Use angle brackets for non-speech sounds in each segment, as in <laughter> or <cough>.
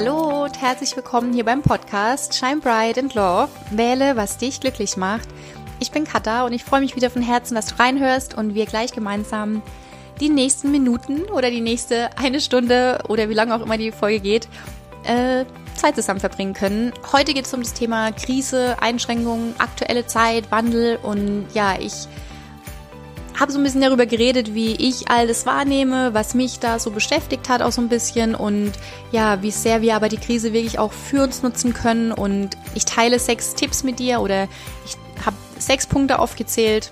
Hallo und herzlich willkommen hier beim Podcast Shine Bright and Love. Wähle, was dich glücklich macht. Ich bin Katha und ich freue mich wieder von Herzen, dass du reinhörst und wir gleich gemeinsam die nächsten Minuten oder die nächste eine Stunde oder wie lange auch immer die Folge geht, äh, Zeit zusammen verbringen können. Heute geht es um das Thema Krise, Einschränkungen, aktuelle Zeit, Wandel und ja, ich habe so ein bisschen darüber geredet, wie ich alles wahrnehme, was mich da so beschäftigt hat auch so ein bisschen und ja, wie sehr wir aber die Krise wirklich auch für uns nutzen können und ich teile sechs Tipps mit dir oder ich habe sechs Punkte aufgezält,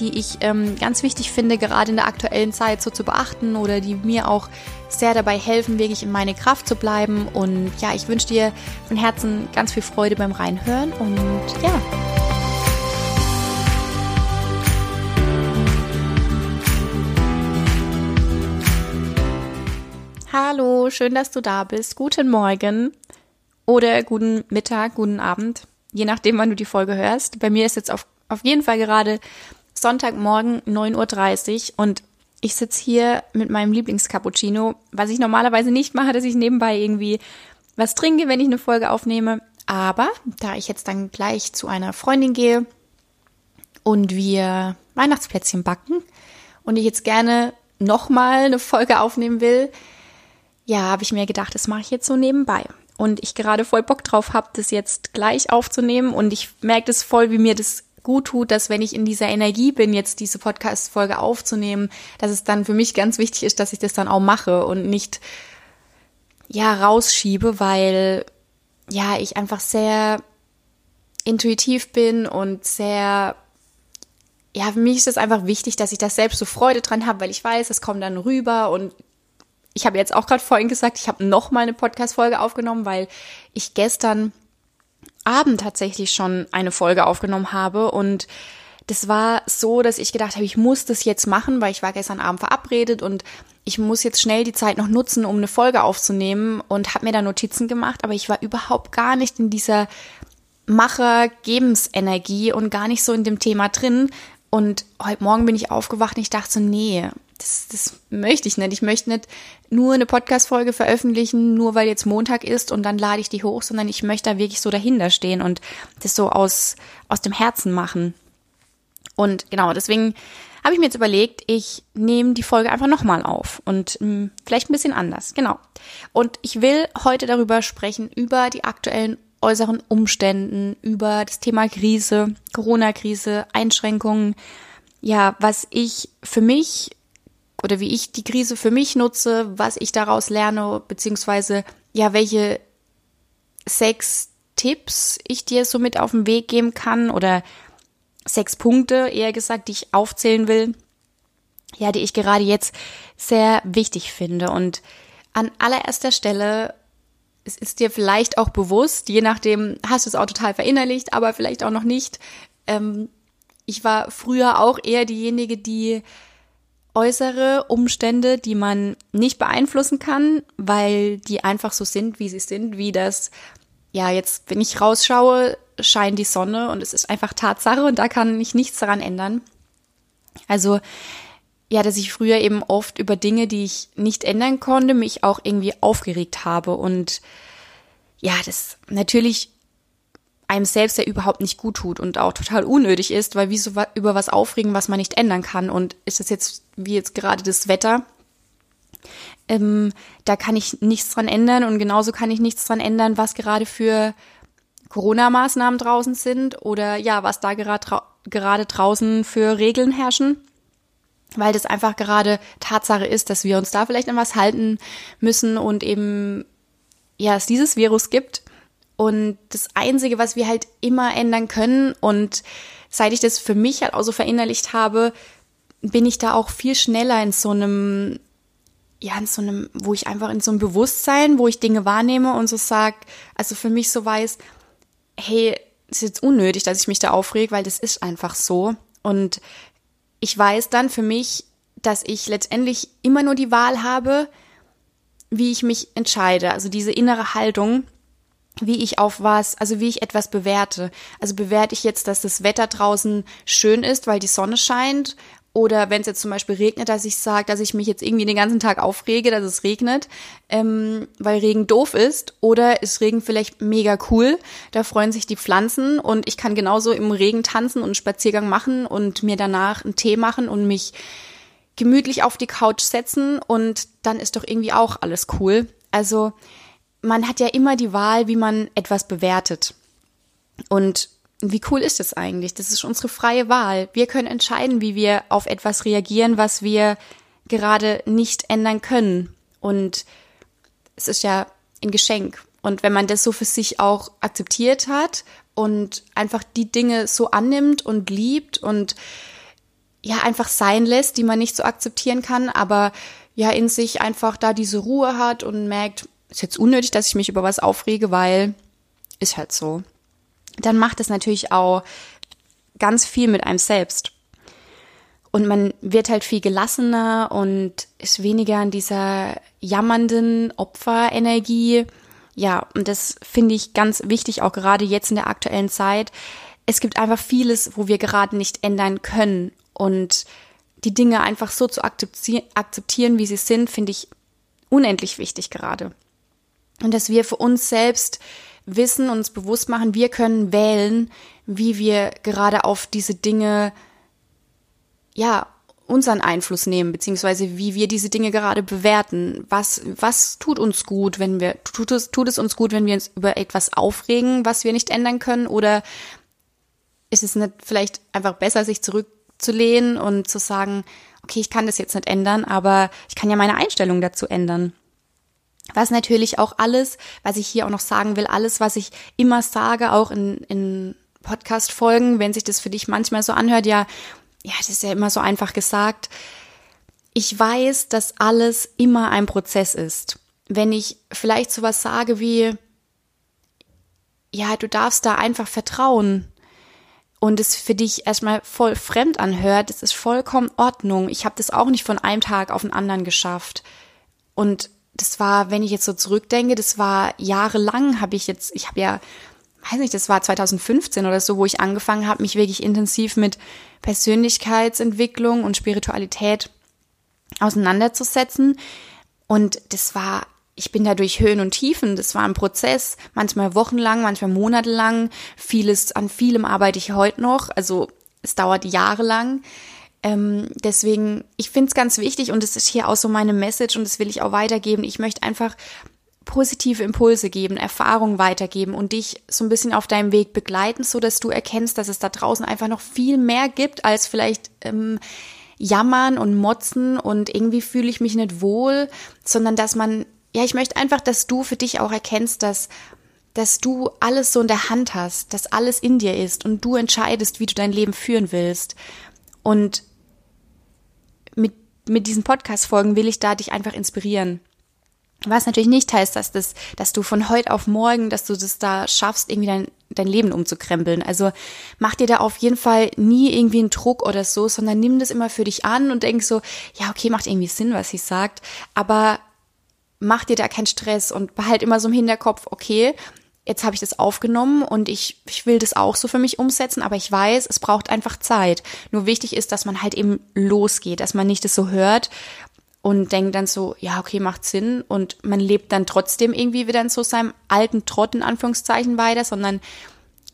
die ich ähm, ganz wichtig finde, gerade in der aktuellen Zeit so zu beachten oder die mir auch sehr dabei helfen, wirklich in meine Kraft zu bleiben. Und ja, ich wünsche dir von Herzen ganz viel Freude beim Reinhören und ja. Hallo, schön, dass du da bist. Guten Morgen oder guten Mittag, guten Abend, je nachdem, wann du die Folge hörst. Bei mir ist jetzt auf, auf jeden Fall gerade Sonntagmorgen 9.30 Uhr und ich sitze hier mit meinem Lieblingscappuccino, was ich normalerweise nicht mache, dass ich nebenbei irgendwie was trinke, wenn ich eine Folge aufnehme. Aber da ich jetzt dann gleich zu einer Freundin gehe und wir Weihnachtsplätzchen backen und ich jetzt gerne nochmal eine Folge aufnehmen will, ja, habe ich mir gedacht, das mache ich jetzt so nebenbei. Und ich gerade voll Bock drauf habe, das jetzt gleich aufzunehmen und ich merke das voll, wie mir das gut tut, dass wenn ich in dieser Energie bin, jetzt diese Podcast-Folge aufzunehmen, dass es dann für mich ganz wichtig ist, dass ich das dann auch mache und nicht, ja, rausschiebe, weil, ja, ich einfach sehr intuitiv bin und sehr, ja, für mich ist es einfach wichtig, dass ich da selbst so Freude dran habe, weil ich weiß, es kommt dann rüber und ich habe jetzt auch gerade vorhin gesagt, ich habe noch mal eine Podcast-Folge aufgenommen, weil ich gestern Abend tatsächlich schon eine Folge aufgenommen habe und das war so, dass ich gedacht habe, ich muss das jetzt machen, weil ich war gestern Abend verabredet und ich muss jetzt schnell die Zeit noch nutzen, um eine Folge aufzunehmen und habe mir da Notizen gemacht, aber ich war überhaupt gar nicht in dieser Macher-Gebensenergie und gar nicht so in dem Thema drin. Und heute Morgen bin ich aufgewacht und ich dachte so, nee, das, das möchte ich nicht. Ich möchte nicht nur eine Podcast-Folge veröffentlichen, nur weil jetzt Montag ist und dann lade ich die hoch, sondern ich möchte da wirklich so dahinter stehen und das so aus, aus dem Herzen machen. Und genau, deswegen habe ich mir jetzt überlegt, ich nehme die Folge einfach nochmal auf und mh, hm, vielleicht ein bisschen anders. Genau. Und ich will heute darüber sprechen, über die aktuellen äußeren Umständen, über das Thema Krise, Corona-Krise, Einschränkungen, ja, was ich für mich oder wie ich die Krise für mich nutze, was ich daraus lerne, beziehungsweise ja, welche sechs Tipps ich dir so mit auf den Weg geben kann oder sechs Punkte, eher gesagt, die ich aufzählen will, ja, die ich gerade jetzt sehr wichtig finde. Und an allererster Stelle, es ist dir vielleicht auch bewusst, je nachdem, hast du es auch total verinnerlicht, aber vielleicht auch noch nicht. Ähm, ich war früher auch eher diejenige, die äußere Umstände, die man nicht beeinflussen kann, weil die einfach so sind, wie sie sind, wie das, ja, jetzt, wenn ich rausschaue, scheint die Sonne und es ist einfach Tatsache und da kann ich nichts daran ändern. Also, ja, dass ich früher eben oft über Dinge, die ich nicht ändern konnte, mich auch irgendwie aufgeregt habe und ja, das natürlich einem selbst ja überhaupt nicht gut tut und auch total unnötig ist, weil wieso über was aufregen, was man nicht ändern kann. Und ist das jetzt wie jetzt gerade das Wetter? Ähm, da kann ich nichts dran ändern und genauso kann ich nichts dran ändern, was gerade für Corona-Maßnahmen draußen sind oder ja, was da gerade gerade draußen für Regeln herrschen, weil das einfach gerade Tatsache ist, dass wir uns da vielleicht an was halten müssen und eben ja, es dieses Virus gibt und das Einzige, was wir halt immer ändern können und seit ich das für mich halt auch so verinnerlicht habe, bin ich da auch viel schneller in so einem, ja, in so einem, wo ich einfach in so einem Bewusstsein, wo ich Dinge wahrnehme und so sag, also für mich so weiß, hey, ist jetzt unnötig, dass ich mich da aufreg, weil das ist einfach so. Und ich weiß dann für mich, dass ich letztendlich immer nur die Wahl habe, wie ich mich entscheide. Also diese innere Haltung, wie ich auf was, also wie ich etwas bewerte. Also bewerte ich jetzt, dass das Wetter draußen schön ist, weil die Sonne scheint, Oder wenn es jetzt zum Beispiel regnet, dass ich sage, dass ich mich jetzt irgendwie den ganzen Tag aufrege, dass es regnet, ähm, weil Regen doof ist. Oder ist Regen vielleicht mega cool, da freuen sich die Pflanzen und ich kann genauso im Regen tanzen und einen Spaziergang machen und mir danach einen Tee machen und mich gemütlich auf die Couch setzen und dann ist doch irgendwie auch alles cool. Also man hat ja immer die Wahl, wie man etwas bewertet. Und wie cool ist das eigentlich? Das ist unsere freie Wahl. Wir können entscheiden, wie wir auf etwas reagieren, was wir gerade nicht ändern können. Und es ist ja ein Geschenk. Und wenn man das so für sich auch akzeptiert hat und einfach die Dinge so annimmt und liebt und ja einfach sein lässt, die man nicht so akzeptieren kann, aber ja in sich einfach da diese Ruhe hat und merkt, ist jetzt unnötig, dass ich mich über was aufrege, weil ist halt so dann macht es natürlich auch ganz viel mit einem selbst. Und man wird halt viel gelassener und ist weniger in dieser jammernden Opferenergie. Ja, und das finde ich ganz wichtig, auch gerade jetzt in der aktuellen Zeit. Es gibt einfach vieles, wo wir gerade nicht ändern können. Und die Dinge einfach so zu akzeptieren, wie sie sind, finde ich unendlich wichtig gerade. Und dass wir für uns selbst wissen, uns bewusst machen, wir können wählen, wie wir gerade auf diese Dinge, ja, unseren Einfluss nehmen, beziehungsweise wie wir diese Dinge gerade bewerten. Was, was tut uns gut, wenn wir, tut es, tut es uns gut, wenn wir uns über etwas aufregen, was wir nicht ändern können? Oder ist es nicht vielleicht einfach besser, sich zurückzulehnen und zu sagen, okay, ich kann das jetzt nicht ändern, aber ich kann ja meine Einstellung dazu ändern. Was natürlich auch alles, was ich hier auch noch sagen will, alles, was ich immer sage, auch in, in Podcast-Folgen, wenn sich das für dich manchmal so anhört, ja, ja, das ist ja immer so einfach gesagt. Ich weiß, dass alles immer ein Prozess ist. Wenn ich vielleicht sowas sage wie, ja, du darfst da einfach vertrauen und es für dich erstmal voll fremd anhört, das ist vollkommen Ordnung. Ich habe das auch nicht von einem Tag auf den anderen geschafft. Und das war, wenn ich jetzt so zurückdenke, das war jahrelang habe ich jetzt, ich habe ja, weiß nicht, das war 2015 oder so, wo ich angefangen habe, mich wirklich intensiv mit Persönlichkeitsentwicklung und Spiritualität auseinanderzusetzen. Und das war, ich bin da durch Höhen und Tiefen, das war ein Prozess, manchmal wochenlang, manchmal monatelang. Vieles, an vielem arbeite ich heute noch, also es dauert jahrelang. Ähm, deswegen, ich finde es ganz wichtig und es ist hier auch so meine Message und das will ich auch weitergeben. Ich möchte einfach positive Impulse geben, Erfahrungen weitergeben und dich so ein bisschen auf deinem Weg begleiten, so dass du erkennst, dass es da draußen einfach noch viel mehr gibt als vielleicht ähm, jammern und motzen und irgendwie fühle ich mich nicht wohl, sondern dass man, ja, ich möchte einfach, dass du für dich auch erkennst, dass dass du alles so in der Hand hast, dass alles in dir ist und du entscheidest, wie du dein Leben führen willst. Und mit, diesen Podcast-Folgen will ich da dich einfach inspirieren. Was natürlich nicht heißt, dass das, dass du von heute auf morgen, dass du das da schaffst, irgendwie dein, dein Leben umzukrempeln. Also mach dir da auf jeden Fall nie irgendwie einen Druck oder so, sondern nimm das immer für dich an und denk so, ja, okay, macht irgendwie Sinn, was sie sagt, aber mach dir da keinen Stress und behalt immer so im Hinterkopf, okay, jetzt habe ich das aufgenommen und ich, ich will das auch so für mich umsetzen, aber ich weiß, es braucht einfach Zeit. Nur wichtig ist, dass man halt eben losgeht, dass man nicht das so hört und denkt dann so, ja, okay, macht Sinn und man lebt dann trotzdem irgendwie wieder in so seinem alten Trott in Anführungszeichen weiter, sondern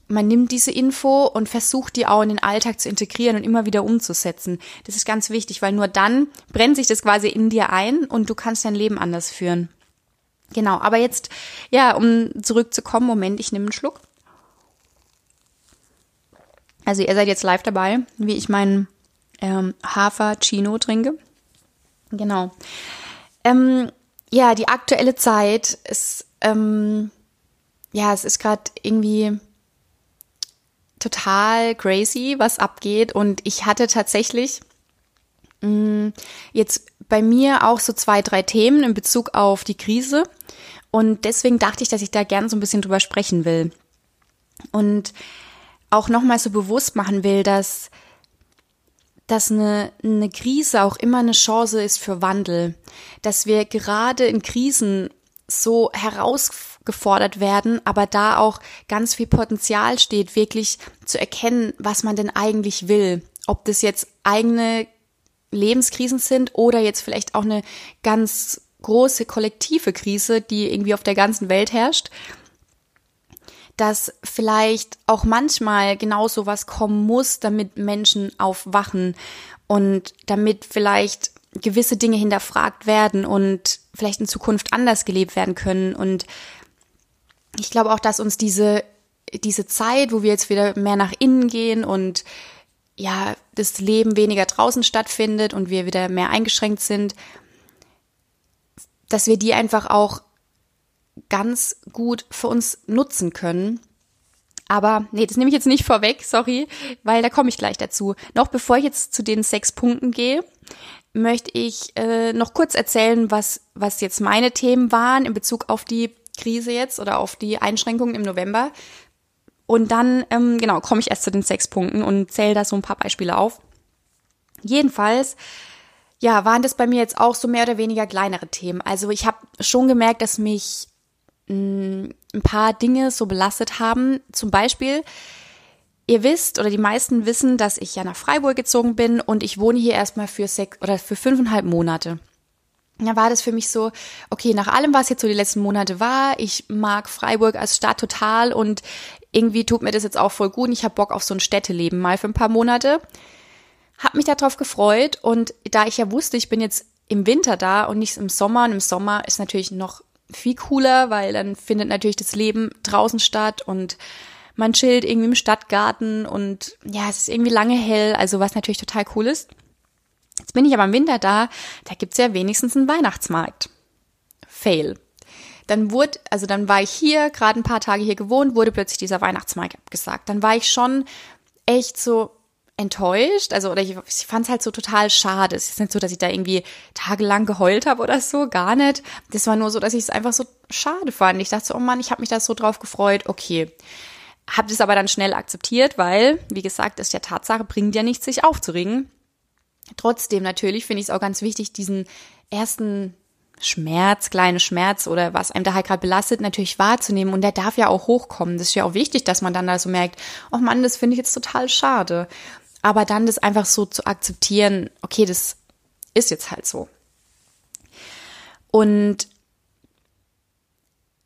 man nimmt diese Info und versucht die auch in den Alltag zu integrieren und immer wieder umzusetzen. Das ist ganz wichtig, weil nur dann brennt sich das quasi in dir ein und du kannst dein Leben anders führen. Genau, aber jetzt, ja, um zurückzukommen, Moment, ich nehme einen Schluck. Also ihr seid jetzt live dabei, wie ich meinen ähm, Hafer Chino trinke. Genau. Ähm, ja, die aktuelle Zeit ist, ähm, ja, es ist gerade irgendwie total crazy, was abgeht. Und ich hatte tatsächlich jetzt bei mir auch so zwei, drei Themen in Bezug auf die Krise. Und deswegen dachte ich, dass ich da gerne so ein bisschen drüber sprechen will. Und auch nochmal so bewusst machen will, dass, dass eine, eine Krise auch immer eine Chance ist für Wandel. Dass wir gerade in Krisen so herausgefordert werden, aber da auch ganz viel Potenzial steht, wirklich zu erkennen, was man denn eigentlich will. Ob das jetzt eigene Lebenskrisen sind oder jetzt vielleicht auch eine ganz große kollektive Krise, die irgendwie auf der ganzen Welt herrscht, dass vielleicht auch manchmal genau so was kommen muss, damit Menschen aufwachen und damit vielleicht gewisse Dinge hinterfragt werden und vielleicht in Zukunft anders gelebt werden können. Und ich glaube auch, dass uns diese, diese Zeit, wo wir jetzt wieder mehr nach innen gehen und ja, das Leben weniger draußen stattfindet und wir wieder mehr eingeschränkt sind, dass wir die einfach auch ganz gut für uns nutzen können. Aber nee, das nehme ich jetzt nicht vorweg, sorry, weil da komme ich gleich dazu. Noch bevor ich jetzt zu den sechs Punkten gehe, möchte ich äh, noch kurz erzählen, was, was jetzt meine Themen waren in Bezug auf die Krise jetzt oder auf die Einschränkungen im November. Und dann, ähm, genau, komme ich erst zu den sechs Punkten und zähle da so ein paar Beispiele auf. Jedenfalls, ja, waren das bei mir jetzt auch so mehr oder weniger kleinere Themen. Also ich habe schon gemerkt, dass mich mh, mm, ein paar Dinge so belastet haben. Zum Beispiel, ihr wisst oder die meisten wissen, dass ich ja nach Freiburg gezogen bin und ich wohne hier erstmal für sechs oder für fünfeinhalb Monate. Da war das für mich so, okay, nach allem, was jetzt so die letzten Monate war, ich mag Freiburg als Stadt total und irgendwie tut mir das jetzt auch voll gut und ich habe Bock auf so ein Städteleben mal für ein paar Monate. Hab mich darauf gefreut und da ich ja wusste, ich bin jetzt im Winter da und nicht im Sommer und im Sommer ist natürlich noch viel cooler, weil dann findet natürlich das Leben draußen statt und man chillt irgendwie im Stadtgarten und ja, es ist irgendwie lange hell, also was natürlich total cool ist. Jetzt bin ich aber im Winter da, da gibt's ja wenigstens einen Weihnachtsmarkt. Fail. Dann wurde, also dann war ich hier, gerade ein paar Tage hier gewohnt, wurde plötzlich dieser Weihnachtsmarkt abgesagt. Dann war ich schon echt so, enttäuscht. Also, oder ich, ich fand es halt so total schade. Es ist nicht so, dass ich da irgendwie tagelang geheult habe oder so, gar nicht. Das war nur so, dass ich es einfach so schade fand. Ich dachte so, oh Mann, ich habe mich da so drauf gefreut. Okay. Hab das aber dann schnell akzeptiert, weil, wie gesagt, ist ja Tatsache, bringt ja nichts, sich aufzuregen. Trotzdem natürlich finde ich es auch ganz wichtig, diesen ersten Schmerz, kleine Schmerz oder was einem da halt gerade belastet, natürlich wahrzunehmen. Und der darf ja auch hochkommen. Das ist ja auch wichtig, dass man dann da so merkt, oh Mann, das finde ich jetzt total schade. Aber dann das einfach so zu akzeptieren, okay, das ist jetzt halt so. Und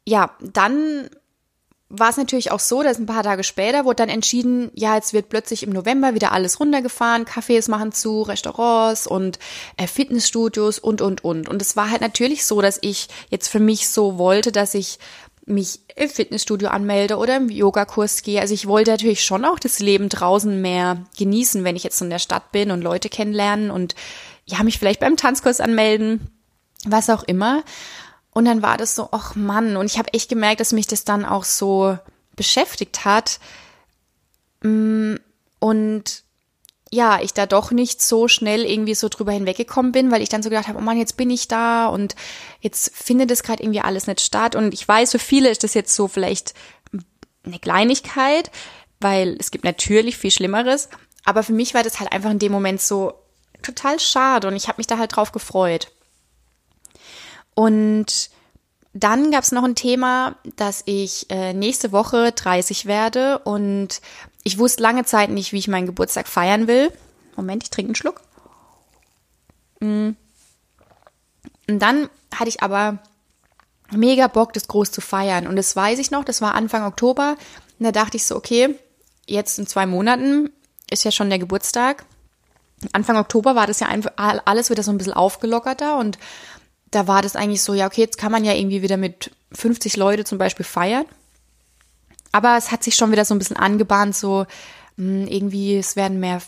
ja, dann war es natürlich auch so, dass ein paar Tage später wurde dann entschieden, ja, jetzt wird plötzlich im November wieder alles runtergefahren, Cafés machen zu, Restaurants und äh, Fitnessstudios und, und, und. Und es war halt natürlich so, dass ich jetzt für mich so wollte, dass ich mich im Fitnessstudio anmelde oder im Yogakurs gehe. Also ich wollte natürlich schon auch das Leben draußen mehr genießen, wenn ich jetzt in der Stadt bin und Leute kennenlernen und ja, mich vielleicht beim Tanzkurs anmelden, was auch immer. Und dann war das so, ach Mann, und ich habe echt gemerkt, dass mich das dann auch so beschäftigt hat. Mm, und ja, ich da doch nicht so schnell irgendwie so drüber hinweggekommen bin, weil ich dann so gedacht habe, oh Mann, jetzt bin ich da und jetzt findet das gerade irgendwie alles nicht statt. Und ich weiß, für viele ist das jetzt so vielleicht eine Kleinigkeit, weil es gibt natürlich viel Schlimmeres. Aber für mich war das halt einfach in dem Moment so total schade und ich habe mich da halt drauf gefreut. Und dann gab es noch ein Thema, dass ich äh, nächste Woche 30 werde und ich wusste lange Zeit nicht, wie ich meinen Geburtstag feiern will. Moment, ich trinke einen Schluck. Mm. Und dann hatte ich aber mega Bock, das groß zu feiern. Und das weiß ich noch, das war Anfang Oktober. Und da dachte ich so, okay, jetzt in zwei Monaten ist ja schon der Geburtstag. Anfang Oktober war das ja einfach alles wieder so ein bisschen aufgelockerter und da war das eigentlich so, ja, okay, jetzt kann man ja irgendwie wieder mit 50 Leute zum Beispiel feiern. Aber es hat sich schon wieder so ein bisschen angebahnt, so hm, irgendwie, es werden mehr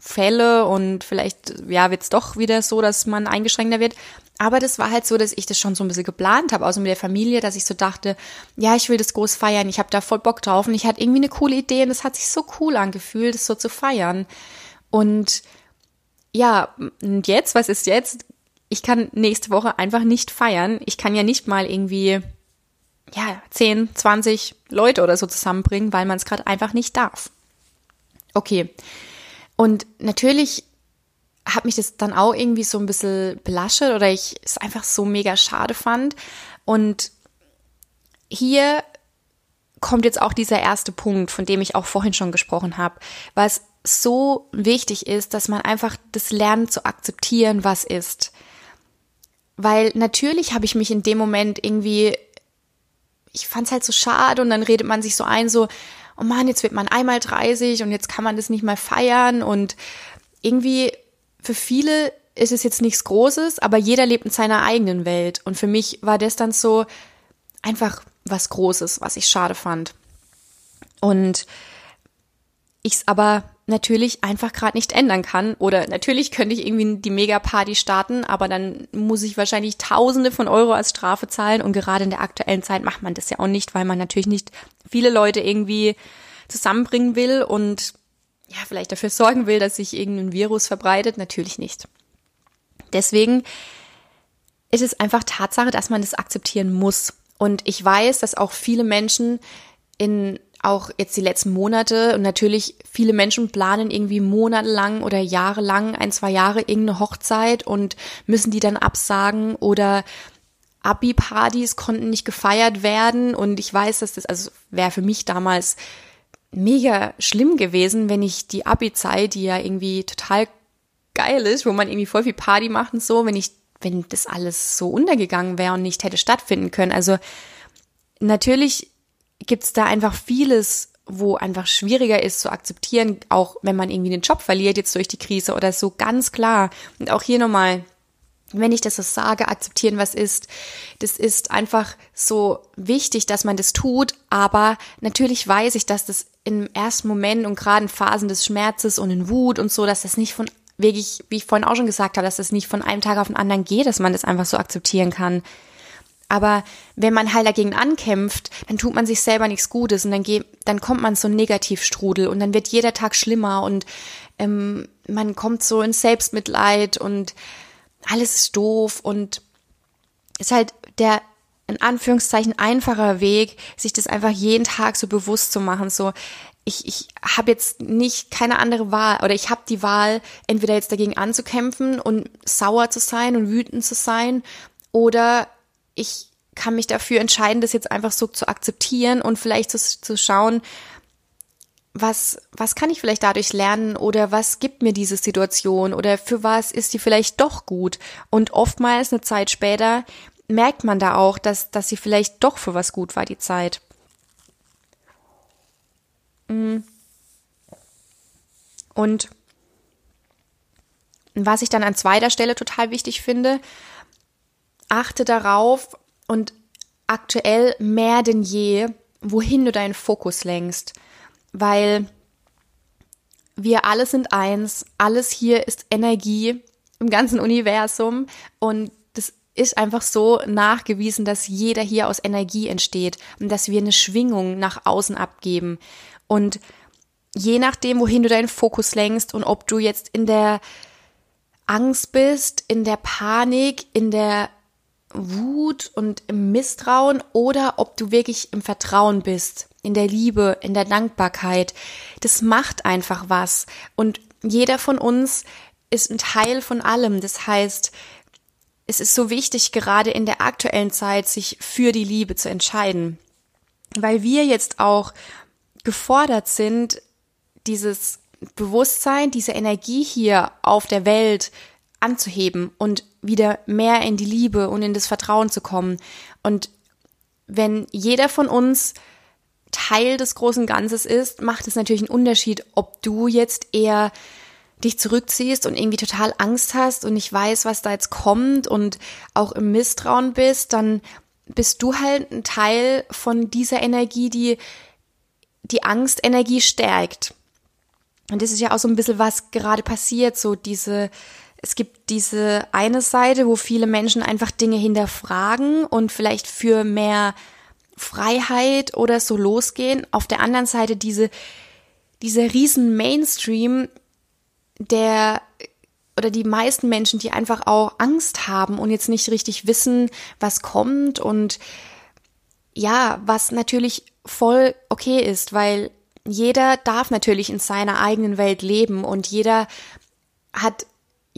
Fälle und vielleicht, ja, wird es doch wieder so, dass man eingeschränkter wird. Aber das war halt so, dass ich das schon so ein bisschen geplant habe, außer mit der Familie, dass ich so dachte, ja, ich will das groß feiern, ich habe da voll Bock drauf und ich hatte irgendwie eine coole Idee und es hat sich so cool angefühlt, das so zu feiern. Und ja, und jetzt, was ist jetzt? Ich kann nächste Woche einfach nicht feiern. Ich kann ja nicht mal irgendwie ja, 10, 20 Leute oder so zusammenbringen, weil man es gerade einfach nicht darf. Okay. Und natürlich hat mich das dann auch irgendwie so ein bisschen belastet oder ich es einfach so mega schade fand. Und hier kommt jetzt auch dieser erste Punkt, von dem ich auch vorhin schon gesprochen habe, was so wichtig ist, dass man einfach das lernt zu akzeptieren, was ist. Weil natürlich habe ich mich in dem Moment irgendwie, ich fand es halt so schade und dann redet man sich so ein, so, oh man, jetzt wird man einmal 30 und jetzt kann man das nicht mal feiern und irgendwie für viele ist es jetzt nichts Großes, aber jeder lebt in seiner eigenen Welt und für mich war das dann so einfach was Großes, was ich schade fand. Und ich es aber natürlich einfach gerade nicht ändern kann. Oder natürlich könnte ich irgendwie die Mega-Party starten, aber dann muss ich wahrscheinlich Tausende von Euro als Strafe zahlen. Und gerade in der aktuellen Zeit macht man das ja auch nicht, weil man natürlich nicht viele Leute irgendwie zusammenbringen will und ja, vielleicht dafür sorgen will, dass sich irgendein Virus verbreitet. Natürlich nicht. Deswegen ist es einfach Tatsache, dass man das akzeptieren muss. Und ich weiß, dass auch viele Menschen in auch jetzt die letzten Monate und natürlich viele Menschen planen irgendwie monatelang oder jahrelang, ein, zwei Jahre irgendeine Hochzeit und müssen die dann absagen oder Abi-Partys konnten nicht gefeiert werden und ich weiß, dass das, also wäre für mich damals mega schlimm gewesen, wenn ich die Abi-Zeit, die ja irgendwie total geil ist, wo man irgendwie voll viel Party macht und so, wenn ich, wenn das alles so untergegangen wäre und nicht hätte stattfinden können. Also natürlich gibt es da einfach vieles, wo einfach schwieriger ist zu akzeptieren, auch wenn man irgendwie den Job verliert jetzt durch die Krise oder so ganz klar. Und auch hier nochmal, wenn ich das so sage, akzeptieren, was ist, das ist einfach so wichtig, dass man das tut, aber natürlich weiß ich, dass das im ersten Moment und gerade in Phasen des Schmerzes und in Wut und so, dass das nicht von wirklich, wie ich vorhin auch schon gesagt habe, dass das nicht von einem Tag auf den anderen geht, dass man das einfach so akzeptieren kann. Aber wenn man halt dagegen ankämpft, dann tut man sich selber nichts Gutes und dann, geht, dann kommt man so ein Negativstrudel und dann wird jeder Tag schlimmer und ähm, man kommt so ins Selbstmitleid und alles ist doof und ist halt der in Anführungszeichen einfacher Weg, sich das einfach jeden Tag so bewusst zu machen, so ich, ich habe jetzt nicht keine andere Wahl oder ich habe die Wahl, entweder jetzt dagegen anzukämpfen und sauer zu sein und wütend zu sein oder ich kann mich dafür entscheiden, das jetzt einfach so zu akzeptieren und vielleicht zu, zu schauen, was, was kann ich vielleicht dadurch lernen oder was gibt mir diese Situation oder für was ist die vielleicht doch gut? Und oftmals eine Zeit später merkt man da auch, dass, dass sie vielleicht doch für was gut war, die Zeit. Mm. Und was ich dann an zweiter Stelle total wichtig finde, achte darauf und aktuell mehr denn je, wohin du deinen Fokus lenkst, weil wir alle sind eins, alles hier ist Energie im ganzen Universum und das ist einfach so nachgewiesen, dass jeder hier aus Energie entsteht und dass wir eine Schwingung nach außen abgeben. Und je nachdem, wohin du deinen Fokus lenkst und ob du jetzt in der Angst bist, in der Panik, in der Wut und im Misstrauen oder ob du wirklich im Vertrauen bist, in der Liebe, in der Dankbarkeit. Das macht einfach was. Und jeder von uns ist ein Teil von allem. Das heißt, es ist so wichtig, gerade in der aktuellen Zeit, sich für die Liebe zu entscheiden. Weil wir jetzt auch gefordert sind, dieses Bewusstsein, diese Energie hier auf der Welt anzuheben und wieder mehr in die Liebe und in das Vertrauen zu kommen. Und wenn jeder von uns Teil des großen Ganzes ist, macht es natürlich einen Unterschied, ob du jetzt eher dich zurückziehst und irgendwie total Angst hast und nicht weißt, was da jetzt kommt und auch im Misstrauen bist, dann bist du halt ein Teil von dieser Energie, die die Angstenergie stärkt. Und das ist ja auch so ein bisschen, was gerade passiert, so diese es gibt diese eine Seite, wo viele Menschen einfach Dinge hinterfragen und vielleicht für mehr Freiheit oder so losgehen. Auf der anderen Seite diese, dieser riesen Mainstream, der oder die meisten Menschen, die einfach auch Angst haben und jetzt nicht richtig wissen, was kommt und ja, was natürlich voll okay ist, weil jeder darf natürlich in seiner eigenen Welt leben und jeder hat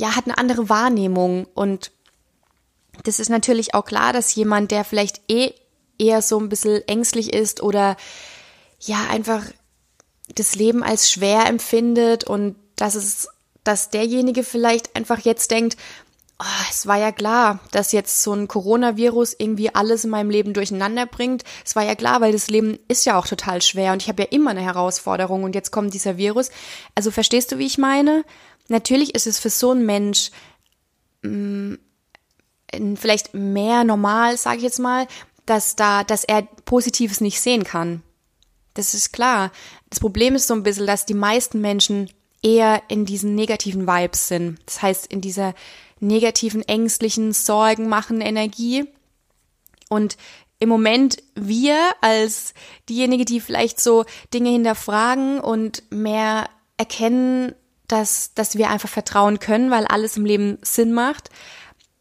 ja, hat eine andere Wahrnehmung und das ist natürlich auch klar, dass jemand, der vielleicht eh eher so ein bisschen ängstlich ist oder ja, einfach das Leben als schwer empfindet und dass es, dass derjenige vielleicht einfach jetzt denkt, oh, es war ja klar, dass jetzt so ein Coronavirus irgendwie alles in meinem Leben durcheinander bringt. Es war ja klar, weil das Leben ist ja auch total schwer und ich habe ja immer eine Herausforderung und jetzt kommt dieser Virus. Also verstehst du, wie ich meine? Natürlich ist es für so einen Mensch mh, mm, vielleicht mehr normal, sage ich jetzt mal, dass da, dass er Positives nicht sehen kann. Das ist klar. Das Problem ist so ein bisschen, dass die meisten Menschen eher in diesen negativen Vibes sind. Das heißt, in dieser negativen, ängstlichen, Sorgen machen Energie. Und im Moment wir als diejenigen, die vielleicht so Dinge hinterfragen und mehr erkennen, dass, dass wir einfach vertrauen können, weil alles im Leben Sinn macht,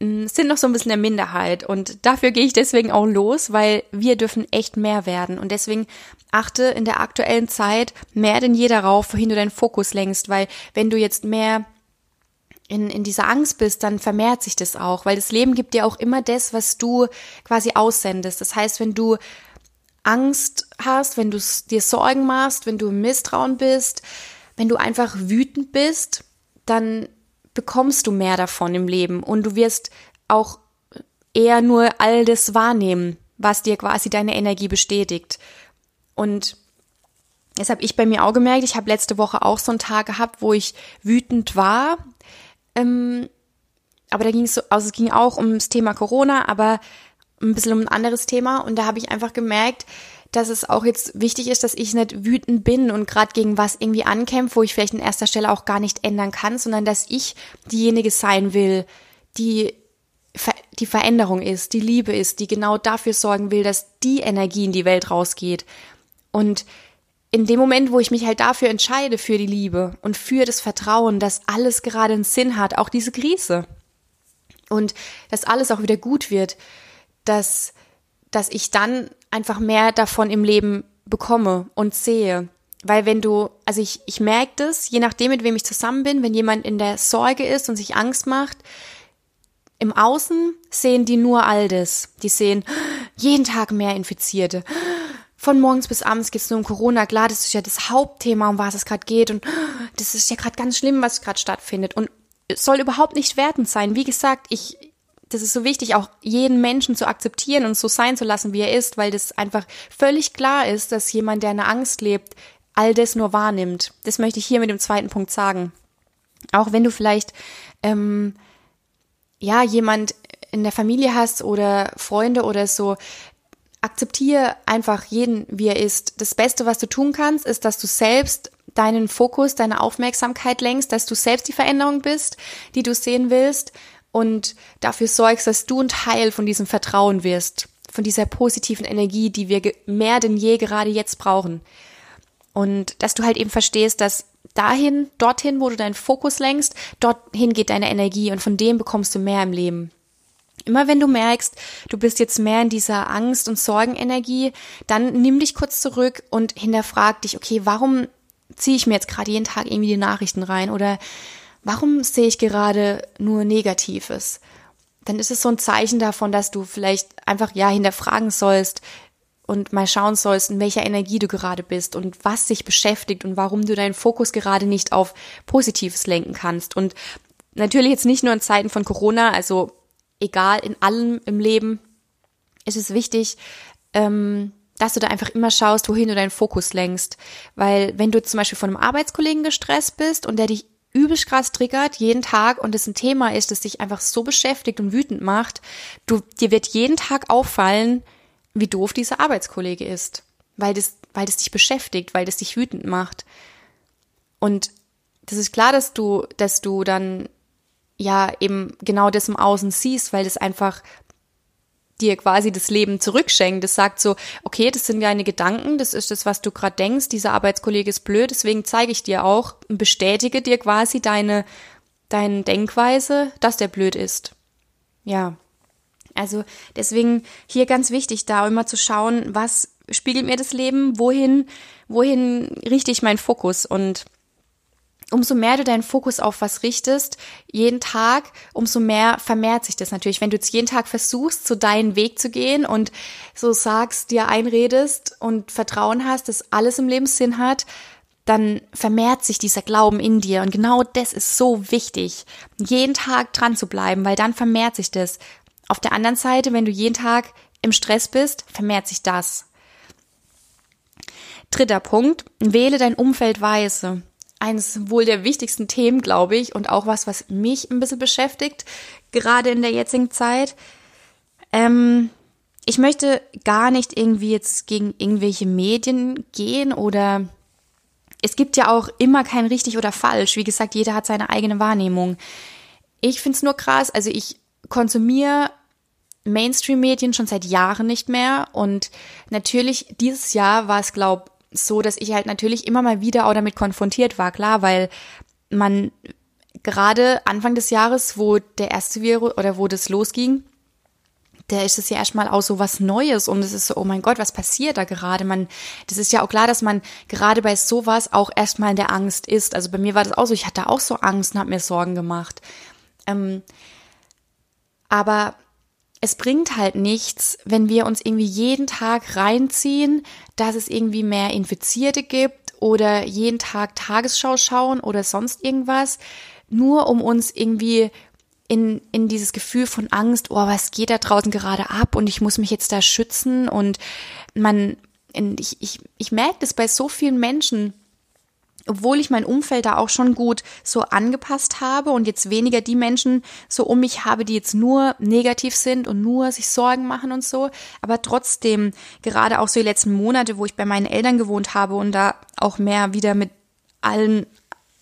sind noch so ein bisschen der Minderheit. Und dafür gehe ich deswegen auch los, weil wir dürfen echt mehr werden. Und deswegen achte in der aktuellen Zeit mehr denn je darauf, wohin du deinen Fokus lenkst, weil wenn du jetzt mehr in, in dieser Angst bist, dann vermehrt sich das auch, weil das Leben gibt dir auch immer das, was du quasi aussendest. Das heißt, wenn du Angst hast, wenn du dir Sorgen machst, wenn du im Misstrauen bist, wenn du einfach wütend bist, dann bekommst du mehr davon im Leben und du wirst auch eher nur all das wahrnehmen, was dir quasi deine Energie bestätigt. Und das habe ich bei mir auch gemerkt. Ich habe letzte Woche auch so einen Tag gehabt, wo ich wütend war. Ähm, aber da ging es so, also es ging auch ums Thema Corona, aber ein bisschen um ein anderes Thema. Und da habe ich einfach gemerkt, dass es auch jetzt wichtig ist, dass ich nicht wütend bin und gerade gegen was irgendwie ankämpfe, wo ich vielleicht an erster Stelle auch gar nicht ändern kann, sondern dass ich diejenige sein will, die die Veränderung ist, die Liebe ist, die genau dafür sorgen will, dass die Energie in die Welt rausgeht. Und in dem Moment, wo ich mich halt dafür entscheide, für die Liebe und für das Vertrauen, dass alles gerade einen Sinn hat, auch diese Krise, und dass alles auch wieder gut wird, dass, dass ich dann einfach mehr davon im Leben bekomme und sehe. Weil wenn du, also ich, ich merke das, je nachdem, mit wem ich zusammen bin, wenn jemand in der Sorge ist und sich Angst macht, im Außen sehen die nur all das. Die sehen jeden Tag mehr Infizierte. Von morgens bis abends geht es nur um Corona. Klar, das ist ja das Hauptthema, um was es gerade geht. Und das ist ja gerade ganz schlimm, was gerade stattfindet. Und es soll überhaupt nicht wertend sein. Wie gesagt, ich, das ist so wichtig, auch jeden Menschen zu akzeptieren und so sein zu lassen, wie er ist, weil das einfach völlig klar ist, dass jemand, der in der Angst lebt, all das nur wahrnimmt. Das möchte ich hier mit dem zweiten Punkt sagen. Auch wenn du vielleicht ähm, ja jemand in der Familie hast oder Freunde oder so, akzeptiere einfach jeden, wie er ist. Das Beste, was du tun kannst, ist, dass du selbst deinen Fokus, deine Aufmerksamkeit lenkst, dass du selbst die Veränderung bist, die du sehen willst und dafür sorgst, dass du ein Teil von diesem Vertrauen wirst, von dieser positiven Energie, die wir mehr denn je gerade jetzt brauchen. Und dass du halt eben verstehst, dass dahin, dorthin, wo du deinen Fokus lenkst, dorthin geht deine Energie und von dem bekommst du mehr im Leben. Immer wenn du merkst, du bist jetzt mehr in dieser Angst- und Sorgenenergie, dann nimm dich kurz zurück und hinterfrag dich, okay, warum ziehe ich mir jetzt gerade jeden Tag irgendwie die Nachrichten rein oder warum sehe ich gerade nur Negatives? Dann ist es so ein Zeichen davon, dass du vielleicht einfach ja hinterfragen sollst und mal schauen sollst, in welcher Energie du gerade bist und was dich beschäftigt und warum du deinen Fokus gerade nicht auf Positives lenken kannst. Und natürlich jetzt nicht nur in Zeiten von Corona, also egal in allem im Leben, ist es wichtig, ähm, dass du da einfach immer schaust, wohin du deinen Fokus lenkst. Weil wenn du zum Beispiel von einem Arbeitskollegen gestresst bist und der dich übelst krass triggert jeden Tag und es ein Thema ist, das dich einfach so beschäftigt und wütend macht, du, dir wird jeden Tag auffallen, wie doof dieser Arbeitskollege ist. Weil das, weil das dich beschäftigt, weil das dich wütend macht. Und das ist klar, dass du, dass du dann ja eben genau das im Außen siehst, weil das einfach dir quasi das Leben zurückschenkt. Das sagt so, okay, das sind deine Gedanken, das ist das, was du gerade denkst, dieser Arbeitskollege ist blöd, deswegen zeige ich dir auch und bestätige dir quasi deine, deine Denkweise, dass der blöd ist. Ja. Also deswegen hier ganz wichtig, da immer zu schauen, was spiegelt mir das Leben, wohin, wohin richte ich meinen Fokus und umso mehr du deinen Fokus auf was richtest, jeden Tag, umso mehr vermehrt sich das natürlich. Wenn du jetzt jeden Tag versuchst, so deinen Weg zu gehen und so sagst, dir einredest und Vertrauen hast, dass alles im Leben Sinn hat, dann vermehrt sich dieser Glauben in dir. Und genau das ist so wichtig, jeden Tag dran zu bleiben, weil dann vermehrt sich das. Auf der anderen Seite, wenn du jeden Tag im Stress bist, vermehrt sich das. Dritter Punkt, wähle dein Umfeld weise. Eines wohl der wichtigsten Themen, glaube ich, und auch was, was mich ein bisschen beschäftigt, gerade in der jetzigen Zeit. Ähm, ich möchte gar nicht irgendwie jetzt gegen irgendwelche Medien gehen oder es gibt ja auch immer kein richtig oder falsch. Wie gesagt, jeder hat seine eigene Wahrnehmung. Ich finde es nur krass, also ich konsumiere Mainstream-Medien schon seit Jahren nicht mehr und natürlich dieses Jahr war es, glaube so, dass ich halt natürlich immer mal wieder auch damit konfrontiert war, klar, weil man gerade Anfang des Jahres, wo der erste Virus oder wo das losging, da ist es ja erstmal auch so was Neues und es ist so, oh mein Gott, was passiert da gerade? Man, das ist ja auch klar, dass man gerade bei sowas auch erstmal in der Angst ist. Also bei mir war das auch so, ich hatte auch so Angst und habe mir Sorgen gemacht. Ähm, aber es bringt halt nichts, wenn wir uns irgendwie jeden Tag reinziehen, dass es irgendwie mehr Infizierte gibt oder jeden Tag Tagesschau schauen oder sonst irgendwas, nur um uns irgendwie in, in dieses Gefühl von Angst, oh, was geht da draußen gerade ab und ich muss mich jetzt da schützen und man, ich, ich, ich merke das bei so vielen Menschen, obwohl ich mein Umfeld da auch schon gut so angepasst habe und jetzt weniger die Menschen so um mich habe, die jetzt nur negativ sind und nur sich Sorgen machen und so, aber trotzdem gerade auch so die letzten Monate, wo ich bei meinen Eltern gewohnt habe und da auch mehr wieder mit allen,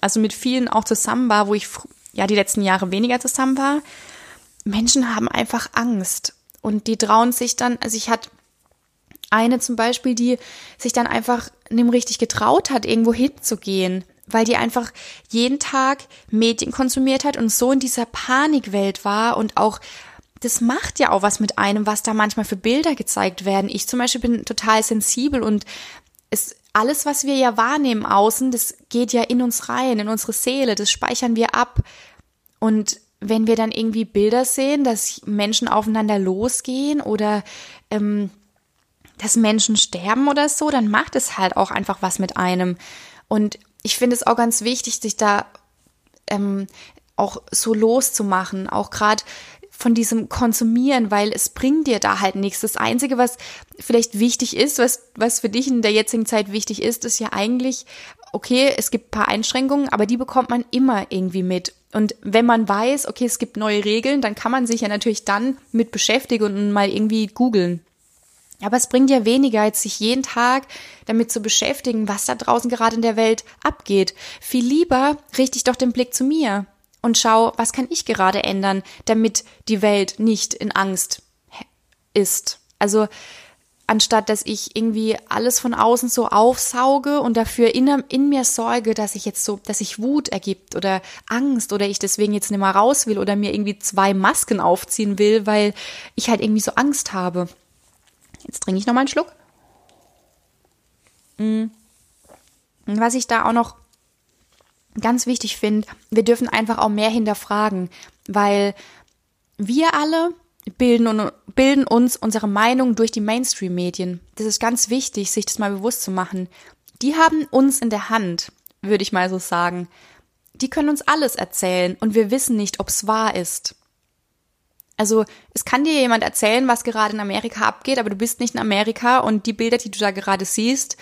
also mit vielen auch zusammen war, wo ich ja die letzten Jahre weniger zusammen war. Menschen haben einfach Angst und die trauen sich dann, also ich hatte eine zum Beispiel, die sich dann einfach nimm richtig getraut hat, irgendwo hinzugehen, weil die einfach jeden Tag Medien konsumiert hat und so in dieser Panikwelt war und auch das macht ja auch was mit einem, was da manchmal für Bilder gezeigt werden. Ich zum Beispiel bin total sensibel und es, alles, was wir ja wahrnehmen außen, das geht ja in uns rein, in unsere Seele, das speichern wir ab. Und wenn wir dann irgendwie Bilder sehen, dass Menschen aufeinander losgehen oder ähm, dass Menschen sterben oder so, dann macht es halt auch einfach was mit einem. Und ich finde es auch ganz wichtig, sich da ähm, auch so loszumachen, auch gerade von diesem Konsumieren, weil es bringt dir da halt nichts. Das Einzige, was vielleicht wichtig ist, was, was für dich in der jetzigen Zeit wichtig ist, ist ja eigentlich, okay, es gibt paar Einschränkungen, aber die bekommt man immer irgendwie mit. Und wenn man weiß, okay, es gibt neue Regeln, dann kann man sich ja natürlich dann mit beschäftigen und mal irgendwie googeln. Aber es bringt ja weniger, als sich jeden Tag damit zu beschäftigen, was da draußen gerade in der Welt abgeht. Viel lieber richte ich doch den Blick zu mir und schau, was kann ich gerade ändern, damit die Welt nicht in Angst ist. Also anstatt dass ich irgendwie alles von außen so aufsauge und dafür in, in, mir sorge, dass ich jetzt so, dass sich Wut ergibt oder Angst oder ich deswegen jetzt nicht mehr raus will oder mir irgendwie zwei Masken aufziehen will, weil ich halt irgendwie so Angst habe. Jetzt trinke ich noch mal einen Schluck. Mm. Was ich da auch noch ganz wichtig finde, wir dürfen einfach auch mehr hinterfragen, weil wir alle bilden, und, bilden uns unsere Meinung durch die Mainstream-Medien. Das ist ganz wichtig, sich das mal bewusst zu machen. Die haben uns in der Hand, würde ich mal so sagen. Die können uns alles erzählen und wir wissen nicht, ob es wahr ist. Also es kann dir jemand erzählen, was gerade in Amerika abgeht, aber du bist nicht in Amerika und die Bilder, die du da gerade siehst,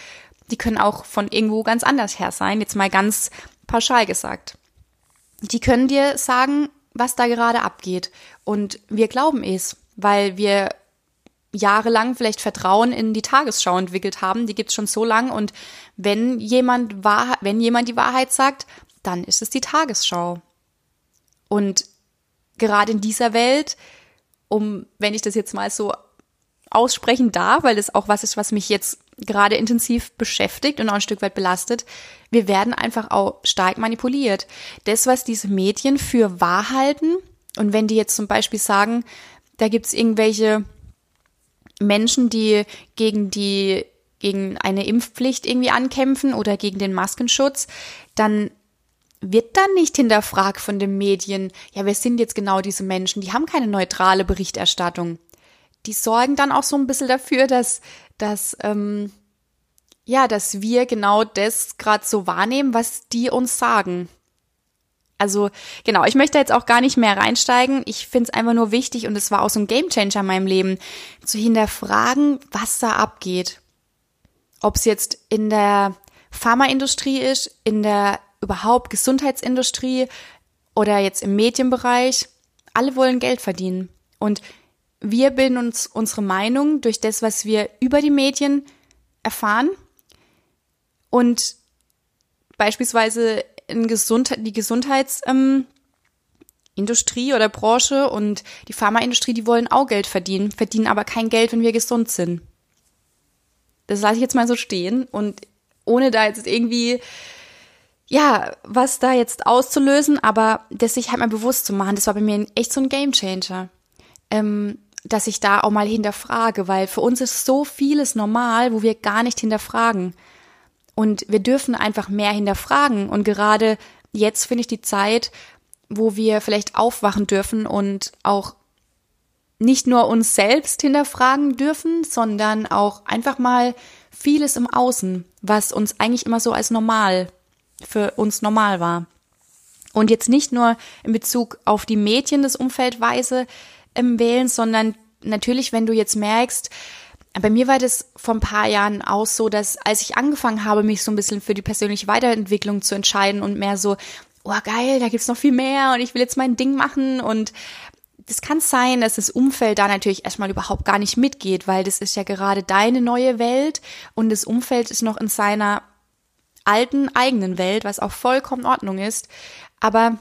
die können auch von irgendwo ganz anders her sein, jetzt mal ganz pauschal gesagt. Die können dir sagen, was da gerade abgeht. Und wir glauben es, weil wir jahrelang vielleicht Vertrauen in die Tagesschau entwickelt haben. Die gibt's schon so lang. Und wenn jemand, wahr, wenn jemand die Wahrheit sagt, dann ist es die Tagesschau. Und gerade in dieser Welt, um, wenn ich das jetzt mal so aussprechen darf, weil das auch was ist, was mich jetzt gerade intensiv beschäftigt und auch ein Stück weit belastet, wir werden einfach auch stark manipuliert. Das, was diese Medien für wahr halten, und wenn die jetzt zum Beispiel sagen, da gibt's irgendwelche Menschen, die gegen die gegen eine Impfpflicht irgendwie ankämpfen oder gegen den Maskenschutz, dann wird dann nicht hinterfragt von den Medien, ja, wer sind jetzt genau diese Menschen? Die haben keine neutrale Berichterstattung. Die sorgen dann auch so ein bisschen dafür, dass, dass ähm, ja, dass wir genau das gerade so wahrnehmen, was die uns sagen. Also genau, ich möchte jetzt auch gar nicht mehr reinsteigen. Ich finde es einfach nur wichtig und es war auch so ein Gamechanger in meinem Leben, zu hinterfragen, was da abgeht. Ob es jetzt in der Pharmaindustrie ist, in der überhaupt Gesundheitsindustrie oder jetzt im Medienbereich. Alle wollen Geld verdienen. Und wir bilden uns unsere Meinung durch das, was wir über die Medien erfahren. Und beispielsweise in Gesundheit, die Gesundheitsindustrie ähm, oder Branche und die Pharmaindustrie, die wollen auch Geld verdienen, verdienen aber kein Geld, wenn wir gesund sind. Das lasse ich jetzt mal so stehen und ohne da jetzt irgendwie ja, was da jetzt auszulösen, aber das sich halt mal bewusst zu machen, das war bei mir echt so ein Gamechanger. Ähm, dass ich da auch mal hinterfrage, weil für uns ist so vieles normal, wo wir gar nicht hinterfragen. Und wir dürfen einfach mehr hinterfragen. Und gerade jetzt finde ich die Zeit, wo wir vielleicht aufwachen dürfen und auch nicht nur uns selbst hinterfragen dürfen, sondern auch einfach mal vieles im Außen, was uns eigentlich immer so als normal für uns normal war. Und jetzt nicht nur in Bezug auf die Medien das Umfeldweise ähm, wählen, sondern natürlich, wenn du jetzt merkst, bei mir war das vor ein paar Jahren auch so, dass als ich angefangen habe, mich so ein bisschen für die persönliche Weiterentwicklung zu entscheiden und mehr so, oh geil, da gibt's noch viel mehr und ich will jetzt mein Ding machen und das kann sein, dass das Umfeld da natürlich erstmal überhaupt gar nicht mitgeht, weil das ist ja gerade deine neue Welt und das Umfeld ist noch in seiner alten eigenen Welt, was auch vollkommen in Ordnung ist. Aber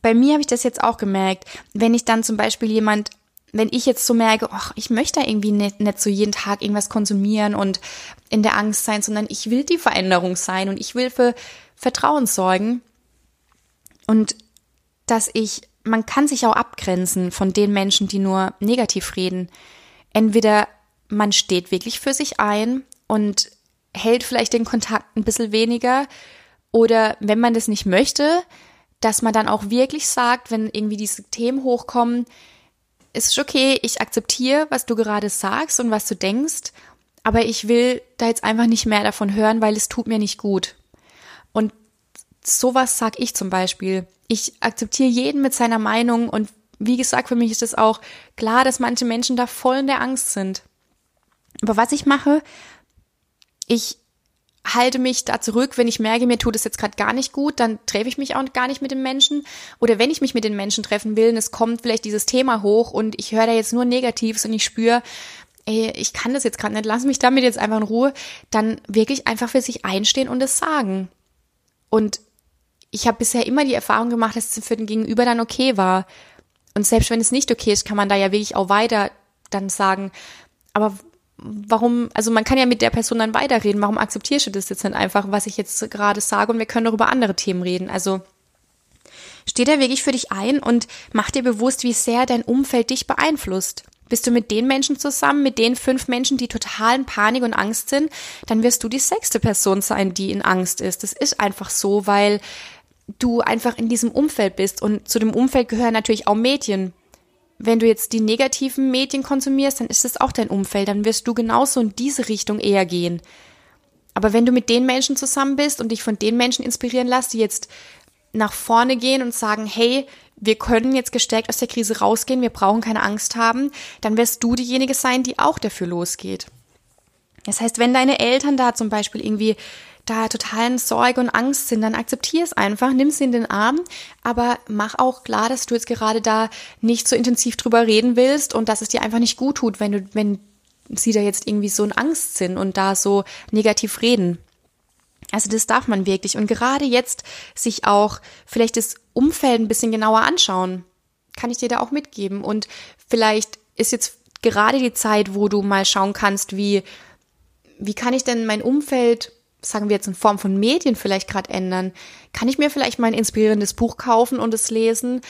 bei mir habe ich das jetzt auch gemerkt, wenn ich dann zum Beispiel jemand, wenn ich jetzt so merke, ach, ich möchte irgendwie nicht, nicht so jeden Tag irgendwas konsumieren und in der Angst sein, sondern ich will die Veränderung sein und ich will für Vertrauen sorgen und dass ich, man kann sich auch abgrenzen von den Menschen, die nur negativ reden. Entweder man steht wirklich für sich ein und hält vielleicht den Kontakt ein bisschen weniger oder wenn man das nicht möchte, dass man dann auch wirklich sagt, wenn irgendwie diese Themen hochkommen, ist okay, ich akzeptiere, was du gerade sagst und was du denkst, aber ich will da jetzt einfach nicht mehr davon hören, weil es tut mir nicht gut. Und sowas sag ich zum Beispiel. Ich akzeptiere jeden mit seiner Meinung und wie gesagt, für mich ist es auch klar, dass manche Menschen da voll in der Angst sind. Aber was ich mache, ich halte mich da zurück, wenn ich merke, mir tut es jetzt gerade gar nicht gut, dann treffe ich mich auch gar nicht mit den Menschen. Oder wenn ich mich mit den Menschen treffen will und es kommt vielleicht dieses Thema hoch und ich höre da jetzt nur Negatives und ich spüre, ey, ich kann das jetzt gerade nicht, lass mich damit jetzt einfach in Ruhe, dann wirklich einfach für sich einstehen und es sagen. Und ich habe bisher immer die Erfahrung gemacht, dass es für den Gegenüber dann okay war. Und selbst wenn es nicht okay ist, kann man da ja wirklich auch weiter dann sagen, aber warum, also man kann ja mit der Person dann weiterreden, warum akzeptierst du das jetzt nicht einfach, was ich jetzt gerade sage und wir können doch über andere Themen reden. Also steh da wirklich für dich ein und mach dir bewusst, wie sehr dein Umfeld dich beeinflusst. Bist du mit den Menschen zusammen, mit den fünf Menschen, die total in Panik und Angst sind, dann wirst du die sechste Person sein, die in Angst ist. Das ist einfach so, weil du einfach in diesem Umfeld bist. Und zu dem Umfeld gehören natürlich auch Medien wenn du jetzt die negativen Medien konsumierst, dann ist es auch dein Umfeld, dann wirst du genauso in diese Richtung eher gehen. Aber wenn du mit den Menschen zusammen bist und dich von den Menschen inspirieren lässt, die jetzt nach vorne gehen und sagen, hey, wir können jetzt gestärkt aus der Krise rausgehen, wir brauchen keine Angst haben, dann wirst du diejenige sein, die auch dafür losgeht. Das heißt, wenn deine Eltern da zum Beispiel irgendwie da totalen Sorge und Angst sind, dann akzeptier es einfach, nimm sie in den Arm, aber mach auch klar, dass du jetzt gerade da nicht so intensiv drüber reden willst und dass es dir einfach nicht gut tut, wenn du, wenn sie da jetzt irgendwie so in Angst sind und da so negativ reden. Also das darf man wirklich. Und gerade jetzt sich auch vielleicht das Umfeld ein bisschen genauer anschauen, kann ich dir da auch mitgeben. Und vielleicht ist jetzt gerade die Zeit, wo du mal schauen kannst, wie, wie kann ich denn mein Umfeld sagen wir jetzt in Form von Medien vielleicht gerade ändern? Kann ich mir vielleicht mal ein inspirierendes Buch kaufen und es lesen?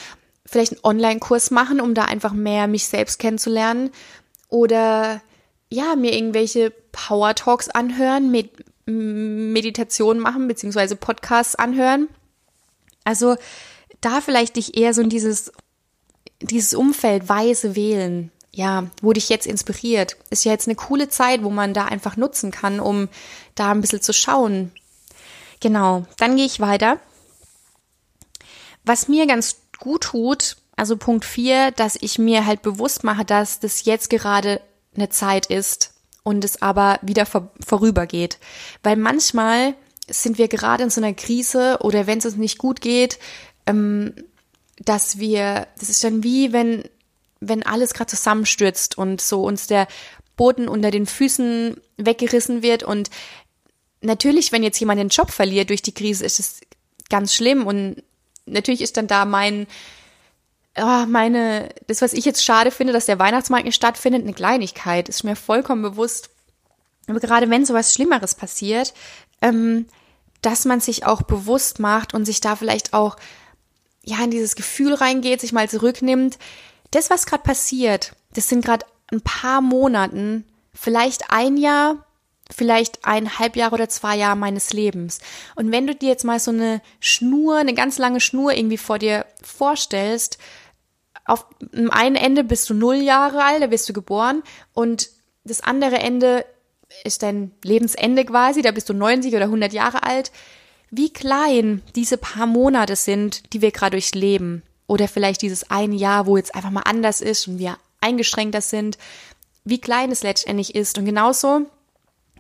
Vielleicht einen Online-Kurs machen, um da einfach mehr mich selbst kennenzulernen? Oder ja, mir irgendwelche Power Talks anhören, Med Meditation machen, beziehungsweise Podcasts anhören? Also da vielleicht dich eher so in dieses, dieses Umfeld weise wählen. Ja, wo dich jetzt inspiriert? Ist ja jetzt eine coole Zeit, wo man da einfach nutzen kann, um da ein bisschen zu schauen. Genau, dann gehe ich weiter. Was mir ganz gut tut, also Punkt 4, dass ich mir halt bewusst mache, dass das jetzt gerade eine Zeit ist und es aber wieder vor, vorübergeht. Weil manchmal sind wir gerade in so einer Krise oder wenn es uns nicht gut geht, ähm, dass wir, das ist dann wie wenn, wenn alles gerade zusammenstürzt und so uns der Boden unter den Füßen weggerissen wird und natürlich, wenn jetzt jemand den Job verliert durch die Krise, ist es ganz schlimm und natürlich ist dann da mein, oh, meine, das, was ich jetzt schade finde, dass der Weihnachtsmarkt nicht stattfindet, eine Kleinigkeit, ist mir vollkommen bewusst. Aber gerade wenn sowas Schlimmeres passiert, ähm, dass man sich auch bewusst macht und sich da vielleicht auch ja in dieses Gefühl reingeht, sich mal zurücknimmt. Das, was gerade passiert, das sind gerade ein paar Monaten, vielleicht ein Jahr, vielleicht ein Halbjahr oder zwei Jahre meines Lebens. Und wenn du dir jetzt mal so eine Schnur, eine ganz lange Schnur irgendwie vor dir vorstellst, auf dem einen Ende bist du null Jahre alt, da bist du geboren und das andere Ende ist dein Lebensende quasi, da bist du 90 oder 100 Jahre alt, wie klein diese paar Monate sind, die wir gerade durchleben. Oder vielleicht dieses ein Jahr, wo jetzt einfach mal anders ist und wir eingeschränkter sind, wie klein es letztendlich ist. Und genauso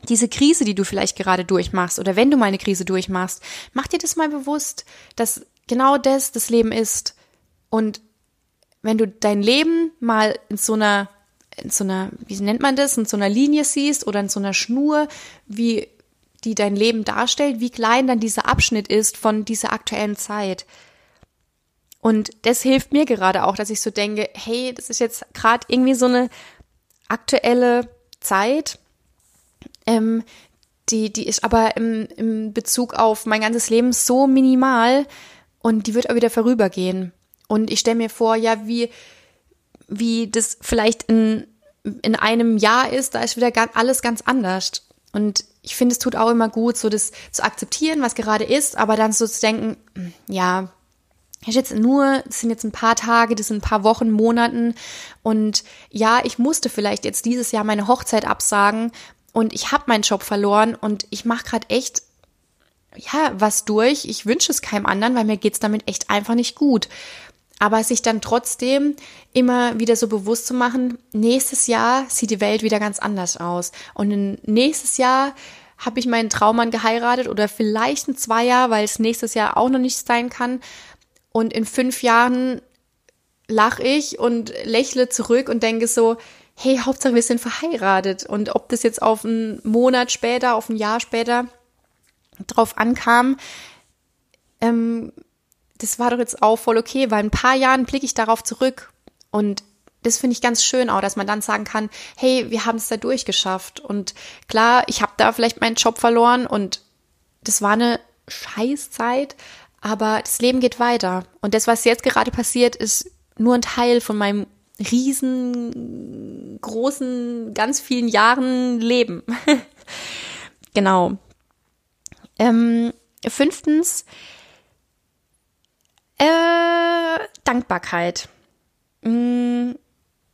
diese Krise, die du vielleicht gerade durchmachst oder wenn du mal eine Krise durchmachst, mach dir das mal bewusst, dass genau das das Leben ist. Und wenn du dein Leben mal in so einer in so einer, wie nennt man das, in so einer Linie siehst oder in so einer Schnur, wie die dein Leben darstellt, wie klein dann dieser Abschnitt ist von dieser aktuellen Zeit. Und das hilft mir gerade auch, dass ich so denke, hey, das ist jetzt gerade irgendwie so eine aktuelle Zeit, ähm, die, die ist aber im, im Bezug auf mein ganzes Leben so minimal und die wird auch wieder vorübergehen. Und ich stelle mir vor, ja, wie, wie das vielleicht in, in einem Jahr ist, da ist wieder alles ganz anders. Und ich finde, es tut auch immer gut, so das zu akzeptieren, was gerade ist, aber dann so zu denken, hm, ja, ist jetzt nur, das sind jetzt ein paar Tage, das sind ein paar Wochen, Monaten und ja, ich musste vielleicht jetzt dieses Jahr meine Hochzeit absagen und ich habe meinen Job verloren und ich mache gerade echt ja was durch. Ich wünsche es keinem anderen, weil mir geht's damit echt einfach nicht gut aber sich dann trotzdem immer wieder so bewusst zu machen, nächstes Jahr sieht die Welt wieder ganz anders aus. Und nächstes Jahr habe ich meinen Traummann geheiratet oder vielleicht in zwei Jahren, weil es nächstes Jahr auch noch nicht sein kann. Und in fünf Jahren lache ich und lächle zurück und denke so, hey, Hauptsache wir sind verheiratet. Und ob das jetzt auf einen Monat später, auf ein Jahr später drauf ankam, ähm, das war doch jetzt auch voll okay, weil in ein paar Jahren blicke ich darauf zurück und das finde ich ganz schön auch, dass man dann sagen kann, hey, wir haben es da durchgeschafft und klar, ich habe da vielleicht meinen Job verloren und das war eine Scheißzeit, aber das Leben geht weiter und das, was jetzt gerade passiert, ist nur ein Teil von meinem riesengroßen, ganz vielen Jahren Leben. <laughs> genau. Ähm, fünftens, äh, Dankbarkeit. Mm,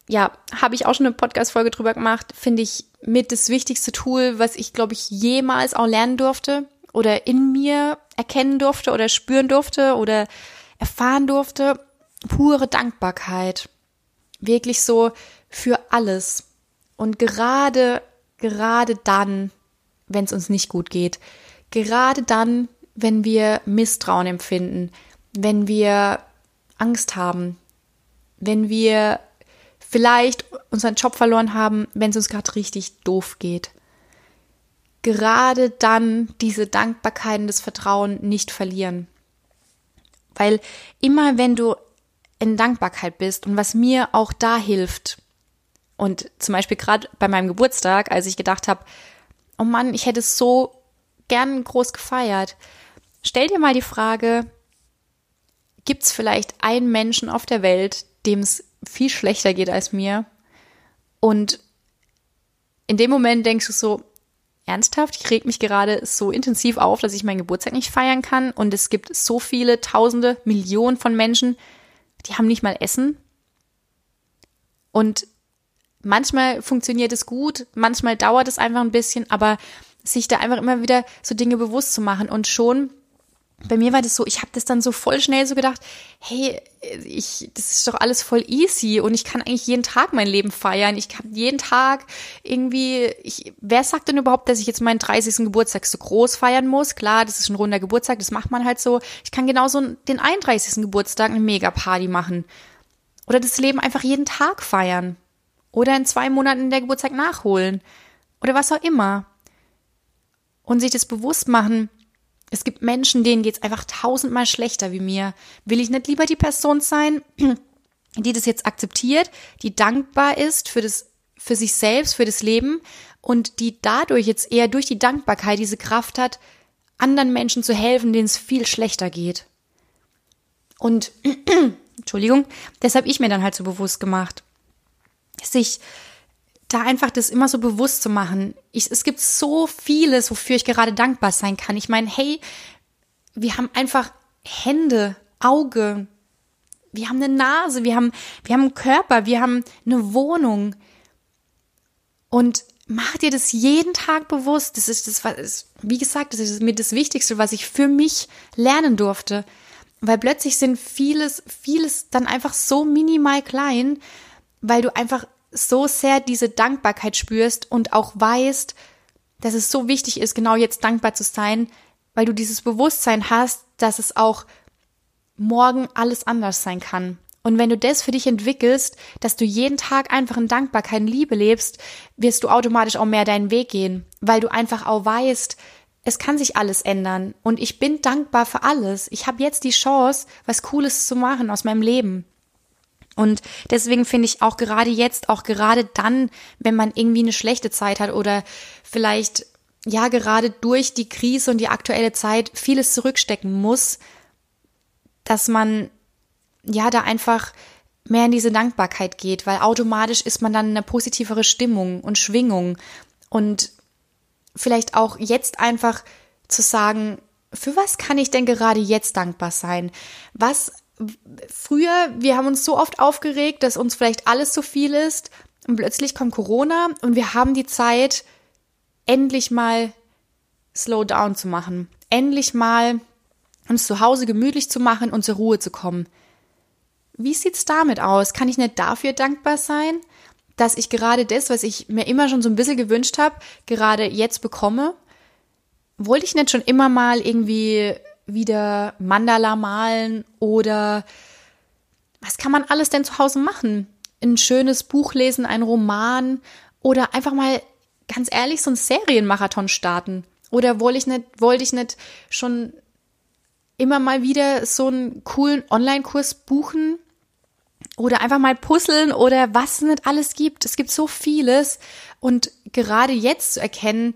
ja, habe ich auch schon eine Podcast-Folge drüber gemacht. Finde ich mit das wichtigste Tool, was ich, glaube ich, jemals auch lernen durfte oder in mir erkennen durfte oder spüren durfte oder erfahren durfte. Pure Dankbarkeit. Wirklich so für alles. Und gerade, gerade dann, wenn es uns nicht gut geht, gerade dann, wenn wir Misstrauen empfinden, wenn wir Angst haben, wenn wir vielleicht unseren Job verloren haben, wenn es uns gerade richtig doof geht. Gerade dann diese Dankbarkeit und das Vertrauen nicht verlieren. Weil immer wenn du in Dankbarkeit bist und was mir auch da hilft, und zum Beispiel gerade bei meinem Geburtstag, als ich gedacht habe, oh Mann, ich hätte es so gern groß gefeiert. Stell dir mal die Frage, gibt es vielleicht einen Menschen auf der Welt, dem es viel schlechter geht als mir. Und in dem Moment denkst du so, ernsthaft, ich reg mich gerade so intensiv auf, dass ich meinen Geburtstag nicht feiern kann. Und es gibt so viele Tausende, Millionen von Menschen, die haben nicht mal Essen. Und Manchmal funktioniert es gut, manchmal dauert es einfach ein bisschen, aber sich da einfach immer wieder so Dinge bewusst zu machen und schon bei mir war das so, ich habe das dann so voll schnell so gedacht, hey, ich, das ist doch alles voll easy und ich kann eigentlich jeden Tag mein Leben feiern. Ich kann jeden Tag irgendwie, ich, wer sagt denn überhaupt, dass ich jetzt meinen 30. Geburtstag so groß feiern muss? Klar, das ist ein runder Geburtstag, das macht man halt so. Ich kann genauso den 31. Geburtstag eine Mega-Party machen. Oder das Leben einfach jeden Tag feiern. Oder in zwei Monaten der Geburtstag nachholen. Oder was auch immer. Und sich das bewusst machen, es gibt Menschen, denen geht's einfach tausendmal schlechter wie mir. Will ich nicht lieber die Person sein, <clears throat> die das jetzt akzeptiert, die dankbar ist für das, für sich selbst, für das Leben und die dadurch jetzt eher durch die Dankbarkeit diese Kraft hat, anderen Menschen zu helfen, denen es viel schlechter geht. Und, <clears throat> Entschuldigung, deshalb ich mir dann halt so bewusst gemacht, sich da einfach das immer so bewusst zu machen. Ich, es gibt so vieles, wofür ich gerade dankbar sein kann. Ich meine, hey, wir haben einfach Hände, Auge, wir haben eine Nase, wir haben, wir haben einen Körper, wir haben eine Wohnung. Und mach dir das jeden Tag bewusst. Das ist das, was, wie gesagt, das ist mir das Wichtigste, was ich für mich lernen durfte. Weil plötzlich sind vieles, vieles dann einfach so minimal klein, weil du einfach so sehr diese Dankbarkeit spürst und auch weißt, dass es so wichtig ist, genau jetzt dankbar zu sein, weil du dieses Bewusstsein hast, dass es auch morgen alles anders sein kann. Und wenn du das für dich entwickelst, dass du jeden Tag einfach in Dankbarkeit und Liebe lebst, wirst du automatisch auch mehr deinen Weg gehen, weil du einfach auch weißt, es kann sich alles ändern und ich bin dankbar für alles. Ich habe jetzt die Chance, was Cooles zu machen aus meinem Leben. Und deswegen finde ich auch gerade jetzt, auch gerade dann, wenn man irgendwie eine schlechte Zeit hat oder vielleicht ja gerade durch die Krise und die aktuelle Zeit vieles zurückstecken muss, dass man ja da einfach mehr in diese Dankbarkeit geht, weil automatisch ist man dann in eine positivere Stimmung und Schwingung und vielleicht auch jetzt einfach zu sagen, für was kann ich denn gerade jetzt dankbar sein? Was früher, wir haben uns so oft aufgeregt, dass uns vielleicht alles zu viel ist und plötzlich kommt Corona und wir haben die Zeit, endlich mal slow down zu machen, endlich mal uns zu Hause gemütlich zu machen und zur Ruhe zu kommen. Wie sieht's damit aus? Kann ich nicht dafür dankbar sein, dass ich gerade das, was ich mir immer schon so ein bisschen gewünscht habe, gerade jetzt bekomme? Wollte ich nicht schon immer mal irgendwie wieder Mandala malen oder was kann man alles denn zu Hause machen? Ein schönes Buch lesen, ein Roman oder einfach mal ganz ehrlich so einen Serienmarathon starten. Oder wollte ich nicht, wollte ich nicht schon immer mal wieder so einen coolen Online-Kurs buchen? Oder einfach mal puzzeln oder was es nicht alles gibt. Es gibt so vieles. Und gerade jetzt zu erkennen,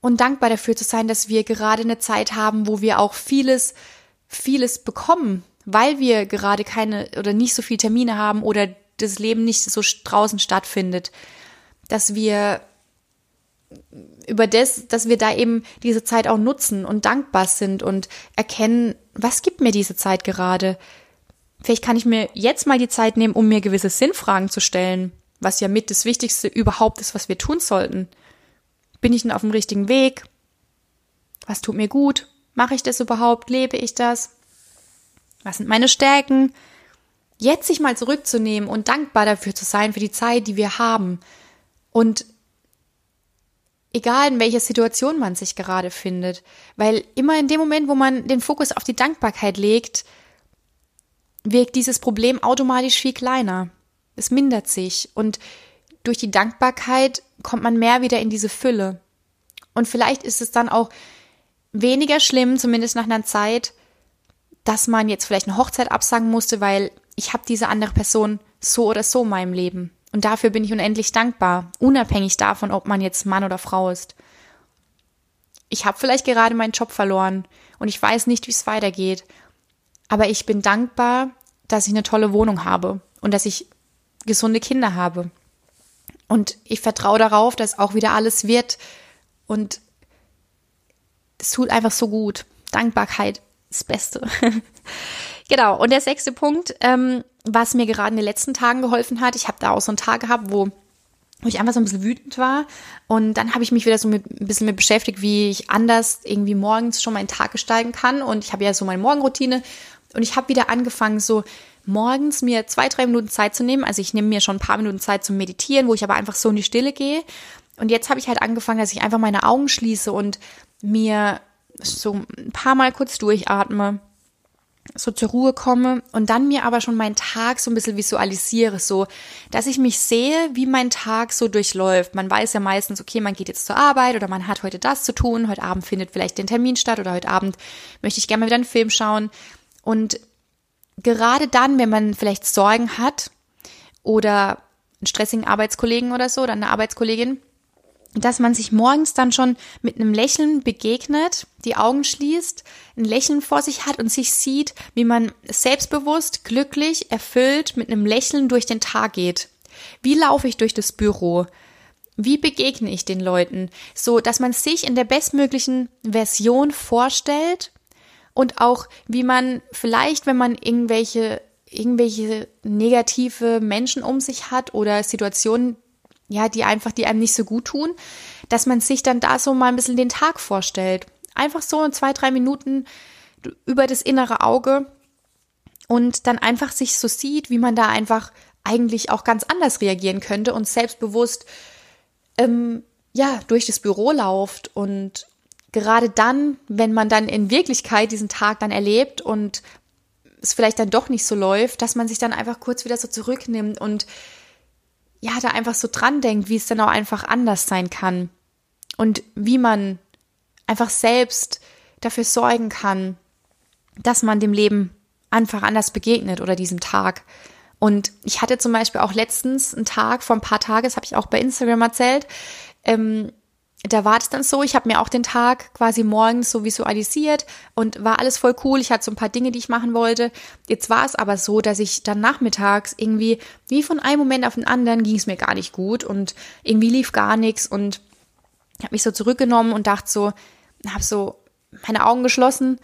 und dankbar dafür zu sein, dass wir gerade eine Zeit haben, wo wir auch vieles, vieles bekommen, weil wir gerade keine oder nicht so viele Termine haben oder das Leben nicht so draußen stattfindet, dass wir über das, dass wir da eben diese Zeit auch nutzen und dankbar sind und erkennen, was gibt mir diese Zeit gerade? Vielleicht kann ich mir jetzt mal die Zeit nehmen, um mir gewisse Sinnfragen zu stellen, was ja mit das Wichtigste überhaupt ist, was wir tun sollten. Bin ich denn auf dem richtigen Weg? Was tut mir gut? Mache ich das überhaupt? Lebe ich das? Was sind meine Stärken? Jetzt sich mal zurückzunehmen und dankbar dafür zu sein, für die Zeit, die wir haben. Und egal in welcher Situation man sich gerade findet, weil immer in dem Moment, wo man den Fokus auf die Dankbarkeit legt, wirkt dieses Problem automatisch viel kleiner. Es mindert sich und durch die Dankbarkeit kommt man mehr wieder in diese Fülle. Und vielleicht ist es dann auch weniger schlimm, zumindest nach einer Zeit, dass man jetzt vielleicht eine Hochzeit absagen musste, weil ich habe diese andere Person so oder so in meinem Leben. Und dafür bin ich unendlich dankbar, unabhängig davon, ob man jetzt Mann oder Frau ist. Ich habe vielleicht gerade meinen Job verloren und ich weiß nicht, wie es weitergeht. Aber ich bin dankbar, dass ich eine tolle Wohnung habe und dass ich gesunde Kinder habe. Und ich vertraue darauf, dass auch wieder alles wird. Und es tut einfach so gut. Dankbarkeit ist das Beste. <laughs> genau. Und der sechste Punkt, ähm, was mir gerade in den letzten Tagen geholfen hat, ich habe da auch so einen Tag gehabt, wo wo ich einfach so ein bisschen wütend war. Und dann habe ich mich wieder so mit, ein bisschen mit beschäftigt, wie ich anders irgendwie morgens schon meinen Tag gestalten kann. Und ich habe ja so meine Morgenroutine. Und ich habe wieder angefangen, so morgens mir zwei, drei Minuten Zeit zu nehmen. Also ich nehme mir schon ein paar Minuten Zeit zum Meditieren, wo ich aber einfach so in die Stille gehe. Und jetzt habe ich halt angefangen, dass ich einfach meine Augen schließe und mir so ein paar Mal kurz durchatme so zur Ruhe komme und dann mir aber schon meinen Tag so ein bisschen visualisiere, so, dass ich mich sehe, wie mein Tag so durchläuft. Man weiß ja meistens, okay, man geht jetzt zur Arbeit oder man hat heute das zu tun, heute Abend findet vielleicht den Termin statt oder heute Abend möchte ich gerne mal wieder einen Film schauen. Und gerade dann, wenn man vielleicht Sorgen hat oder einen stressigen Arbeitskollegen oder so oder eine Arbeitskollegin, dass man sich morgens dann schon mit einem Lächeln begegnet, die Augen schließt, ein Lächeln vor sich hat und sich sieht, wie man selbstbewusst, glücklich, erfüllt mit einem Lächeln durch den Tag geht. Wie laufe ich durch das Büro? Wie begegne ich den Leuten? So, dass man sich in der bestmöglichen Version vorstellt und auch, wie man vielleicht, wenn man irgendwelche irgendwelche negative Menschen um sich hat oder Situationen, ja, die einfach, die einem nicht so gut tun, dass man sich dann da so mal ein bisschen den Tag vorstellt. Einfach so zwei, drei Minuten über das innere Auge und dann einfach sich so sieht, wie man da einfach eigentlich auch ganz anders reagieren könnte und selbstbewusst ähm, ja durch das Büro lauft und gerade dann, wenn man dann in Wirklichkeit diesen Tag dann erlebt und es vielleicht dann doch nicht so läuft, dass man sich dann einfach kurz wieder so zurücknimmt und ja, da einfach so dran denkt, wie es dann auch einfach anders sein kann und wie man einfach selbst dafür sorgen kann, dass man dem Leben einfach anders begegnet oder diesem Tag. Und ich hatte zum Beispiel auch letztens einen Tag, vor ein paar Tagen, das habe ich auch bei Instagram erzählt, ähm, da war es dann so, ich habe mir auch den Tag quasi morgens so visualisiert und war alles voll cool. Ich hatte so ein paar Dinge, die ich machen wollte. Jetzt war es aber so, dass ich dann nachmittags irgendwie, wie von einem Moment auf den anderen, ging es mir gar nicht gut und irgendwie lief gar nichts und habe mich so zurückgenommen und dachte so, habe so meine Augen geschlossen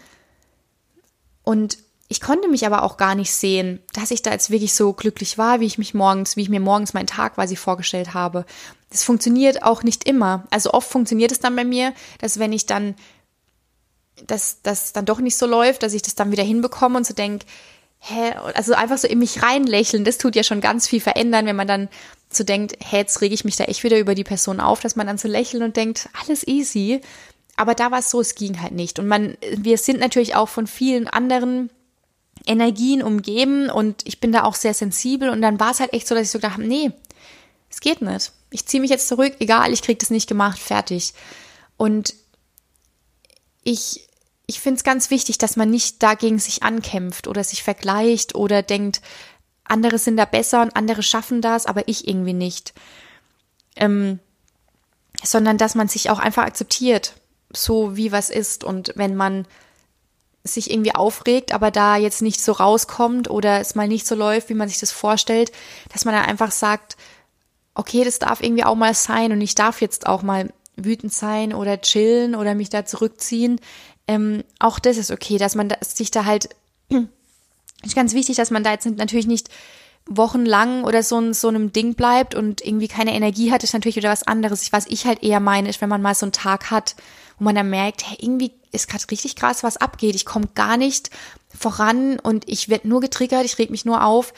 und ich konnte mich aber auch gar nicht sehen, dass ich da jetzt wirklich so glücklich war, wie ich mich morgens, wie ich mir morgens meinen Tag quasi vorgestellt habe. Das funktioniert auch nicht immer. Also oft funktioniert es dann bei mir, dass wenn ich dann, dass das dann doch nicht so läuft, dass ich das dann wieder hinbekomme und so denke, hä, also einfach so in mich reinlächeln, das tut ja schon ganz viel verändern, wenn man dann so denkt, hä, jetzt rege ich mich da echt wieder über die Person auf, dass man dann so lächelt und denkt, alles easy. Aber da war es so, es ging halt nicht. Und man, wir sind natürlich auch von vielen anderen Energien umgeben und ich bin da auch sehr sensibel und dann war es halt echt so, dass ich so gedacht habe, nee, es geht nicht. Ich ziehe mich jetzt zurück, egal, ich krieg das nicht gemacht, fertig. Und ich, ich finde es ganz wichtig, dass man nicht dagegen sich ankämpft oder sich vergleicht oder denkt, andere sind da besser und andere schaffen das, aber ich irgendwie nicht. Ähm, sondern dass man sich auch einfach akzeptiert, so wie was ist. Und wenn man sich irgendwie aufregt, aber da jetzt nicht so rauskommt oder es mal nicht so läuft, wie man sich das vorstellt, dass man dann einfach sagt, okay, das darf irgendwie auch mal sein und ich darf jetzt auch mal wütend sein oder chillen oder mich da zurückziehen. Ähm, auch das ist okay, dass man sich da halt, <clears throat> ist ganz wichtig, dass man da jetzt natürlich nicht wochenlang oder so, in so einem Ding bleibt und irgendwie keine Energie hat, ist natürlich wieder was anderes. Was ich halt eher meine, ist, wenn man mal so einen Tag hat, wo man dann merkt, hey, irgendwie ist gerade richtig krass, was abgeht. Ich komme gar nicht voran und ich werde nur getriggert, ich reg mich nur auf,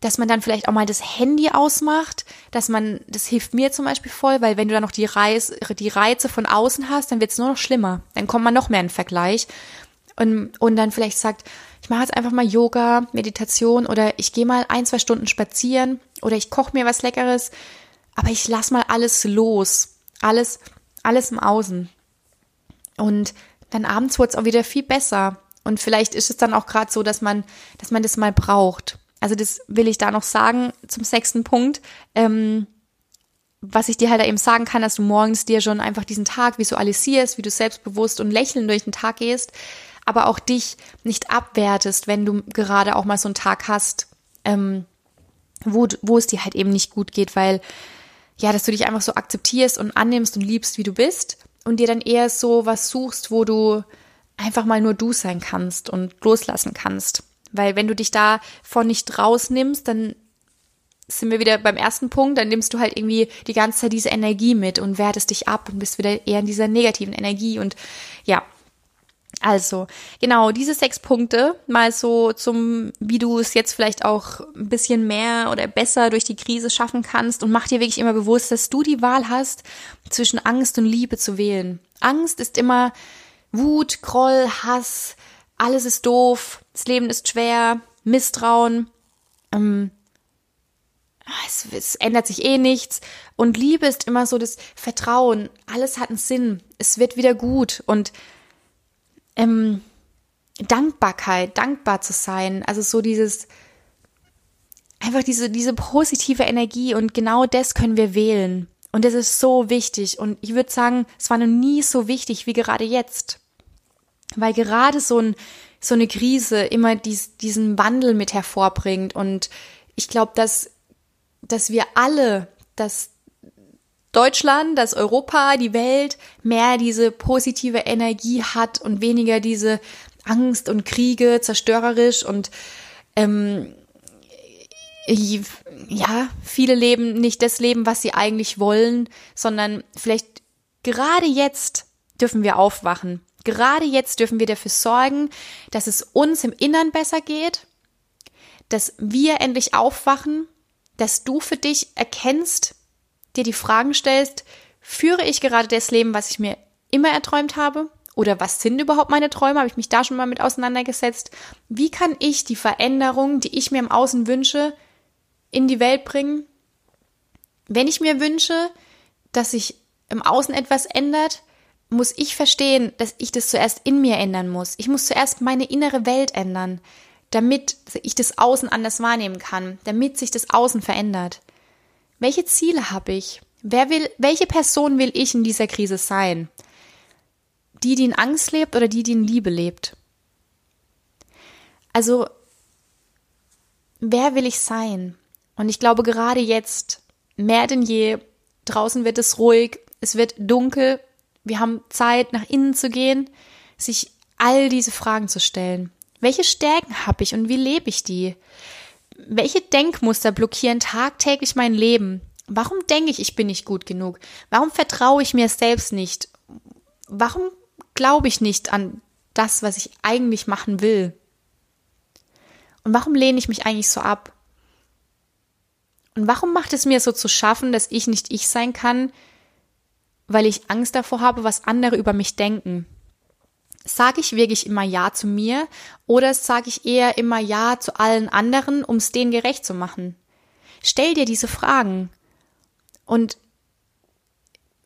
dass man dann vielleicht auch mal das Handy ausmacht, dass man, das hilft mir zum Beispiel voll, weil wenn du dann noch die, Reiz, die Reize von außen hast, dann wird es nur noch schlimmer. Dann kommt man noch mehr in Vergleich und, und dann vielleicht sagt, ich mache jetzt einfach mal Yoga, Meditation oder ich gehe mal ein, zwei Stunden spazieren oder ich koche mir was Leckeres, aber ich lass mal alles los. Alles, alles im Außen. Und dann abends wird es auch wieder viel besser. Und vielleicht ist es dann auch gerade so, dass man, dass man das mal braucht. Also das will ich da noch sagen zum sechsten Punkt. Ähm, was ich dir halt eben sagen kann, dass du morgens dir schon einfach diesen Tag visualisierst, wie du selbstbewusst und lächelnd durch den Tag gehst, aber auch dich nicht abwertest, wenn du gerade auch mal so einen Tag hast, ähm, wo, wo es dir halt eben nicht gut geht, weil ja, dass du dich einfach so akzeptierst und annimmst und liebst, wie du bist und dir dann eher so was suchst, wo du einfach mal nur du sein kannst und loslassen kannst. Weil wenn du dich davon nicht rausnimmst, dann sind wir wieder beim ersten Punkt, dann nimmst du halt irgendwie die ganze Zeit diese Energie mit und wertest dich ab und bist wieder eher in dieser negativen Energie und ja. Also, genau, diese sechs Punkte mal so zum, wie du es jetzt vielleicht auch ein bisschen mehr oder besser durch die Krise schaffen kannst und mach dir wirklich immer bewusst, dass du die Wahl hast, zwischen Angst und Liebe zu wählen. Angst ist immer Wut, Groll, Hass, alles ist doof, das Leben ist schwer, Misstrauen, ähm, es, es ändert sich eh nichts. Und Liebe ist immer so das Vertrauen. Alles hat einen Sinn. Es wird wieder gut. Und ähm, Dankbarkeit, dankbar zu sein. Also so dieses, einfach diese, diese positive Energie. Und genau das können wir wählen. Und das ist so wichtig. Und ich würde sagen, es war noch nie so wichtig wie gerade jetzt. Weil gerade so, ein, so eine Krise immer dies, diesen Wandel mit hervorbringt. Und ich glaube, dass dass wir alle, dass Deutschland, dass Europa, die Welt mehr diese positive Energie hat und weniger diese Angst und Kriege, zerstörerisch und ähm, ja, viele leben nicht das Leben, was sie eigentlich wollen, sondern vielleicht gerade jetzt dürfen wir aufwachen. Gerade jetzt dürfen wir dafür sorgen, dass es uns im Innern besser geht, dass wir endlich aufwachen dass du für dich erkennst, dir die Fragen stellst, führe ich gerade das Leben, was ich mir immer erträumt habe? Oder was sind überhaupt meine Träume? Habe ich mich da schon mal mit auseinandergesetzt? Wie kann ich die Veränderung, die ich mir im Außen wünsche, in die Welt bringen? Wenn ich mir wünsche, dass sich im Außen etwas ändert, muss ich verstehen, dass ich das zuerst in mir ändern muss. Ich muss zuerst meine innere Welt ändern damit ich das Außen anders wahrnehmen kann, damit sich das Außen verändert. Welche Ziele habe ich? Wer will, welche Person will ich in dieser Krise sein? Die, die in Angst lebt oder die, die in Liebe lebt? Also, wer will ich sein? Und ich glaube, gerade jetzt, mehr denn je, draußen wird es ruhig, es wird dunkel, wir haben Zeit, nach innen zu gehen, sich all diese Fragen zu stellen. Welche Stärken habe ich und wie lebe ich die? Welche Denkmuster blockieren tagtäglich mein Leben? Warum denke ich, ich bin nicht gut genug? Warum vertraue ich mir selbst nicht? Warum glaube ich nicht an das, was ich eigentlich machen will? Und warum lehne ich mich eigentlich so ab? Und warum macht es mir so zu schaffen, dass ich nicht ich sein kann, weil ich Angst davor habe, was andere über mich denken? Sage ich wirklich immer Ja zu mir oder sage ich eher immer Ja zu allen anderen, um es denen gerecht zu machen? Stell dir diese Fragen und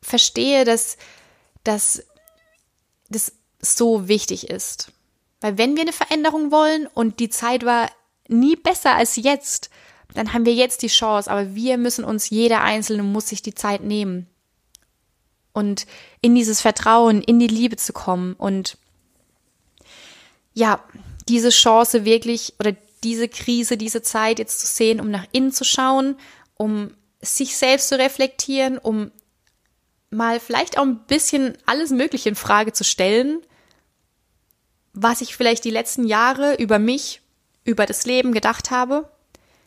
verstehe, dass, dass das so wichtig ist. Weil wenn wir eine Veränderung wollen und die Zeit war nie besser als jetzt, dann haben wir jetzt die Chance, aber wir müssen uns, jeder Einzelne muss sich die Zeit nehmen und in dieses Vertrauen, in die Liebe zu kommen und ja, diese Chance wirklich oder diese Krise, diese Zeit jetzt zu sehen, um nach innen zu schauen, um sich selbst zu reflektieren, um mal vielleicht auch ein bisschen alles Mögliche in Frage zu stellen, was ich vielleicht die letzten Jahre über mich, über das Leben gedacht habe,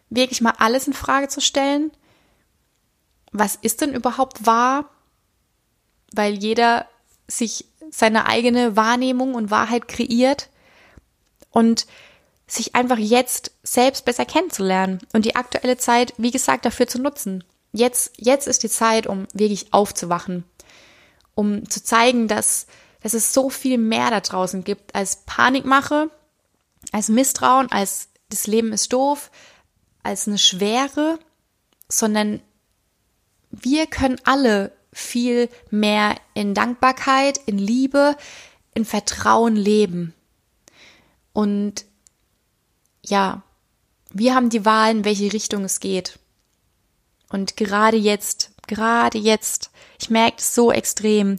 wirklich mal alles in Frage zu stellen. Was ist denn überhaupt wahr? Weil jeder sich seine eigene Wahrnehmung und Wahrheit kreiert und sich einfach jetzt selbst besser kennenzulernen und die aktuelle Zeit, wie gesagt, dafür zu nutzen. Jetzt, jetzt ist die Zeit, um wirklich aufzuwachen, um zu zeigen, dass, dass es so viel mehr da draußen gibt als Panikmache, als Misstrauen, als das Leben ist doof, als eine Schwere, sondern wir können alle viel mehr in Dankbarkeit, in Liebe, in Vertrauen leben. Und ja, wir haben die Wahl, in welche Richtung es geht. Und gerade jetzt, gerade jetzt, ich merke es so extrem,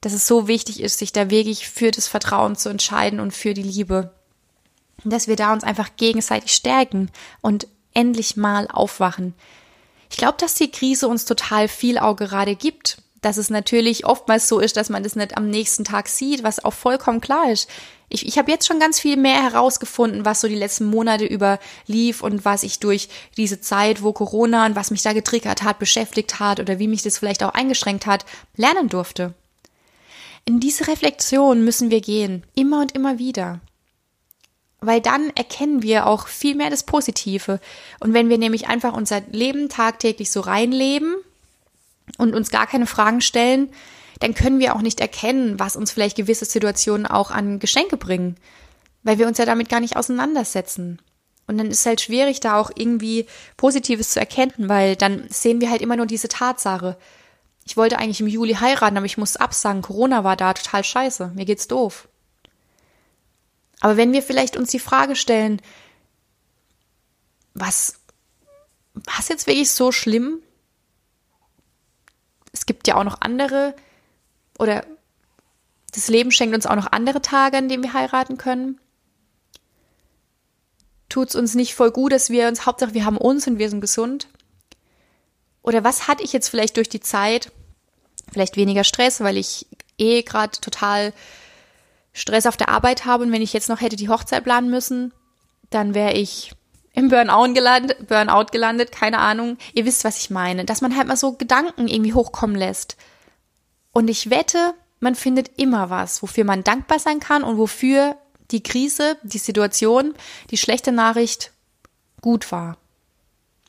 dass es so wichtig ist, sich da wirklich für das Vertrauen zu entscheiden und für die Liebe. dass wir da uns einfach gegenseitig stärken und endlich mal aufwachen. Ich glaube, dass die Krise uns total viel auch gerade gibt. Dass es natürlich oftmals so ist, dass man das nicht am nächsten Tag sieht, was auch vollkommen klar ist Ich, ich habe jetzt schon ganz viel mehr herausgefunden, was so die letzten Monate über lief und was ich durch diese Zeit, wo Corona und was mich da getriggert hat, beschäftigt hat oder wie mich das vielleicht auch eingeschränkt hat, lernen durfte. In diese Reflexion müssen wir gehen, immer und immer wieder. Weil dann erkennen wir auch viel mehr das Positive. Und wenn wir nämlich einfach unser Leben tagtäglich so reinleben und uns gar keine Fragen stellen, dann können wir auch nicht erkennen, was uns vielleicht gewisse Situationen auch an Geschenke bringen, weil wir uns ja damit gar nicht auseinandersetzen. Und dann ist es halt schwierig, da auch irgendwie Positives zu erkennen, weil dann sehen wir halt immer nur diese Tatsache. Ich wollte eigentlich im Juli heiraten, aber ich muss absagen. Corona war da total scheiße. Mir geht's doof. Aber wenn wir vielleicht uns die Frage stellen, was, was jetzt wirklich so schlimm? Es gibt ja auch noch andere oder das Leben schenkt uns auch noch andere Tage, an denen wir heiraten können. Tut es uns nicht voll gut, dass wir uns, Hauptsache wir haben uns und wir sind gesund? Oder was hatte ich jetzt vielleicht durch die Zeit? Vielleicht weniger Stress, weil ich eh gerade total Stress auf der Arbeit habe und wenn ich jetzt noch hätte die Hochzeit planen müssen, dann wäre ich im Burnout gelandet, Burnout gelandet, keine Ahnung. Ihr wisst, was ich meine. Dass man halt mal so Gedanken irgendwie hochkommen lässt. Und ich wette, man findet immer was, wofür man dankbar sein kann und wofür die Krise, die Situation, die schlechte Nachricht gut war.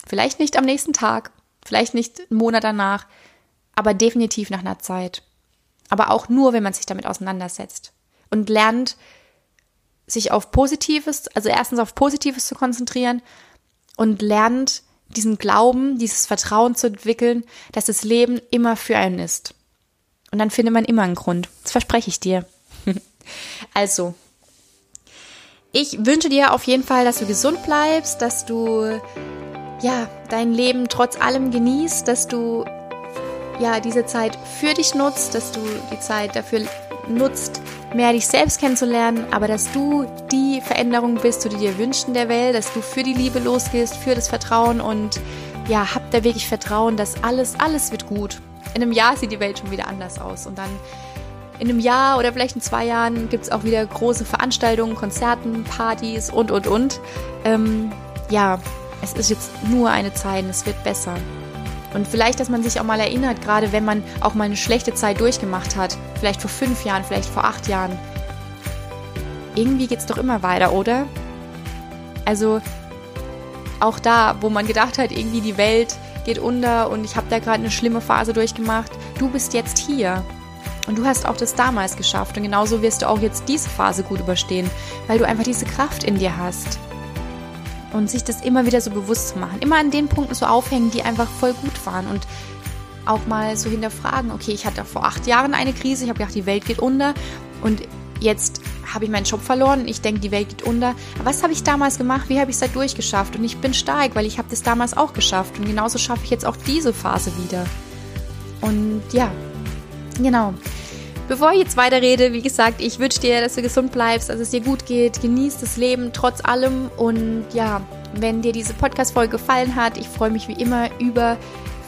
Vielleicht nicht am nächsten Tag, vielleicht nicht einen Monat danach, aber definitiv nach einer Zeit. Aber auch nur, wenn man sich damit auseinandersetzt und lernt, sich auf Positives, also erstens auf Positives zu konzentrieren und lernt, diesen Glauben, dieses Vertrauen zu entwickeln, dass das Leben immer für einen ist. Und dann findet man immer einen Grund. Das verspreche ich dir. <laughs> also, ich wünsche dir auf jeden Fall, dass du gesund bleibst, dass du ja dein Leben trotz allem genießt, dass du ja diese Zeit für dich nutzt, dass du die Zeit dafür nutzt, mehr dich selbst kennenzulernen, aber dass du die Veränderung bist, die du dir wünschst in der Welt, dass du für die Liebe losgehst, für das Vertrauen und ja, hab da wirklich Vertrauen, dass alles, alles wird gut in einem Jahr sieht die Welt schon wieder anders aus. Und dann in einem Jahr oder vielleicht in zwei Jahren gibt es auch wieder große Veranstaltungen, Konzerten, Partys und, und, und. Ähm, ja, es ist jetzt nur eine Zeit und es wird besser. Und vielleicht, dass man sich auch mal erinnert, gerade wenn man auch mal eine schlechte Zeit durchgemacht hat, vielleicht vor fünf Jahren, vielleicht vor acht Jahren. Irgendwie geht es doch immer weiter, oder? Also auch da, wo man gedacht hat, irgendwie die Welt geht unter und ich habe da gerade eine schlimme Phase durchgemacht. Du bist jetzt hier. Und du hast auch das damals geschafft. Und genauso wirst du auch jetzt diese Phase gut überstehen, weil du einfach diese Kraft in dir hast. Und sich das immer wieder so bewusst zu machen. Immer an den Punkten so aufhängen, die einfach voll gut waren. Und auch mal so hinterfragen, okay, ich hatte vor acht Jahren eine Krise, ich habe gedacht, die Welt geht unter. Und jetzt habe ich meinen Job verloren. Ich denke, die Welt geht unter. Was habe ich damals gemacht? Wie habe ich es da durchgeschafft? Und ich bin stark, weil ich habe das damals auch geschafft. Und genauso schaffe ich jetzt auch diese Phase wieder. Und ja, genau. Bevor ich jetzt weiterrede, wie gesagt, ich wünsche dir, dass du gesund bleibst, dass es dir gut geht, genießt das Leben trotz allem und ja, wenn dir diese Podcast-Folge gefallen hat, ich freue mich wie immer über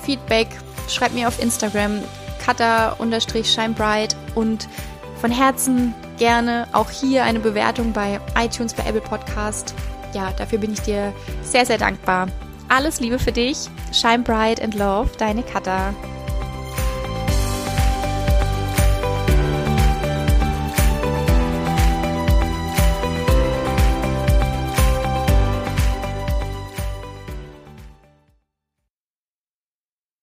Feedback. Schreib mir auf Instagram cutter-shinebright und von Herzen gerne auch hier eine Bewertung bei iTunes, bei Apple Podcast. Ja, dafür bin ich dir sehr, sehr dankbar. Alles Liebe für dich. Shine bright and love, deine Katha.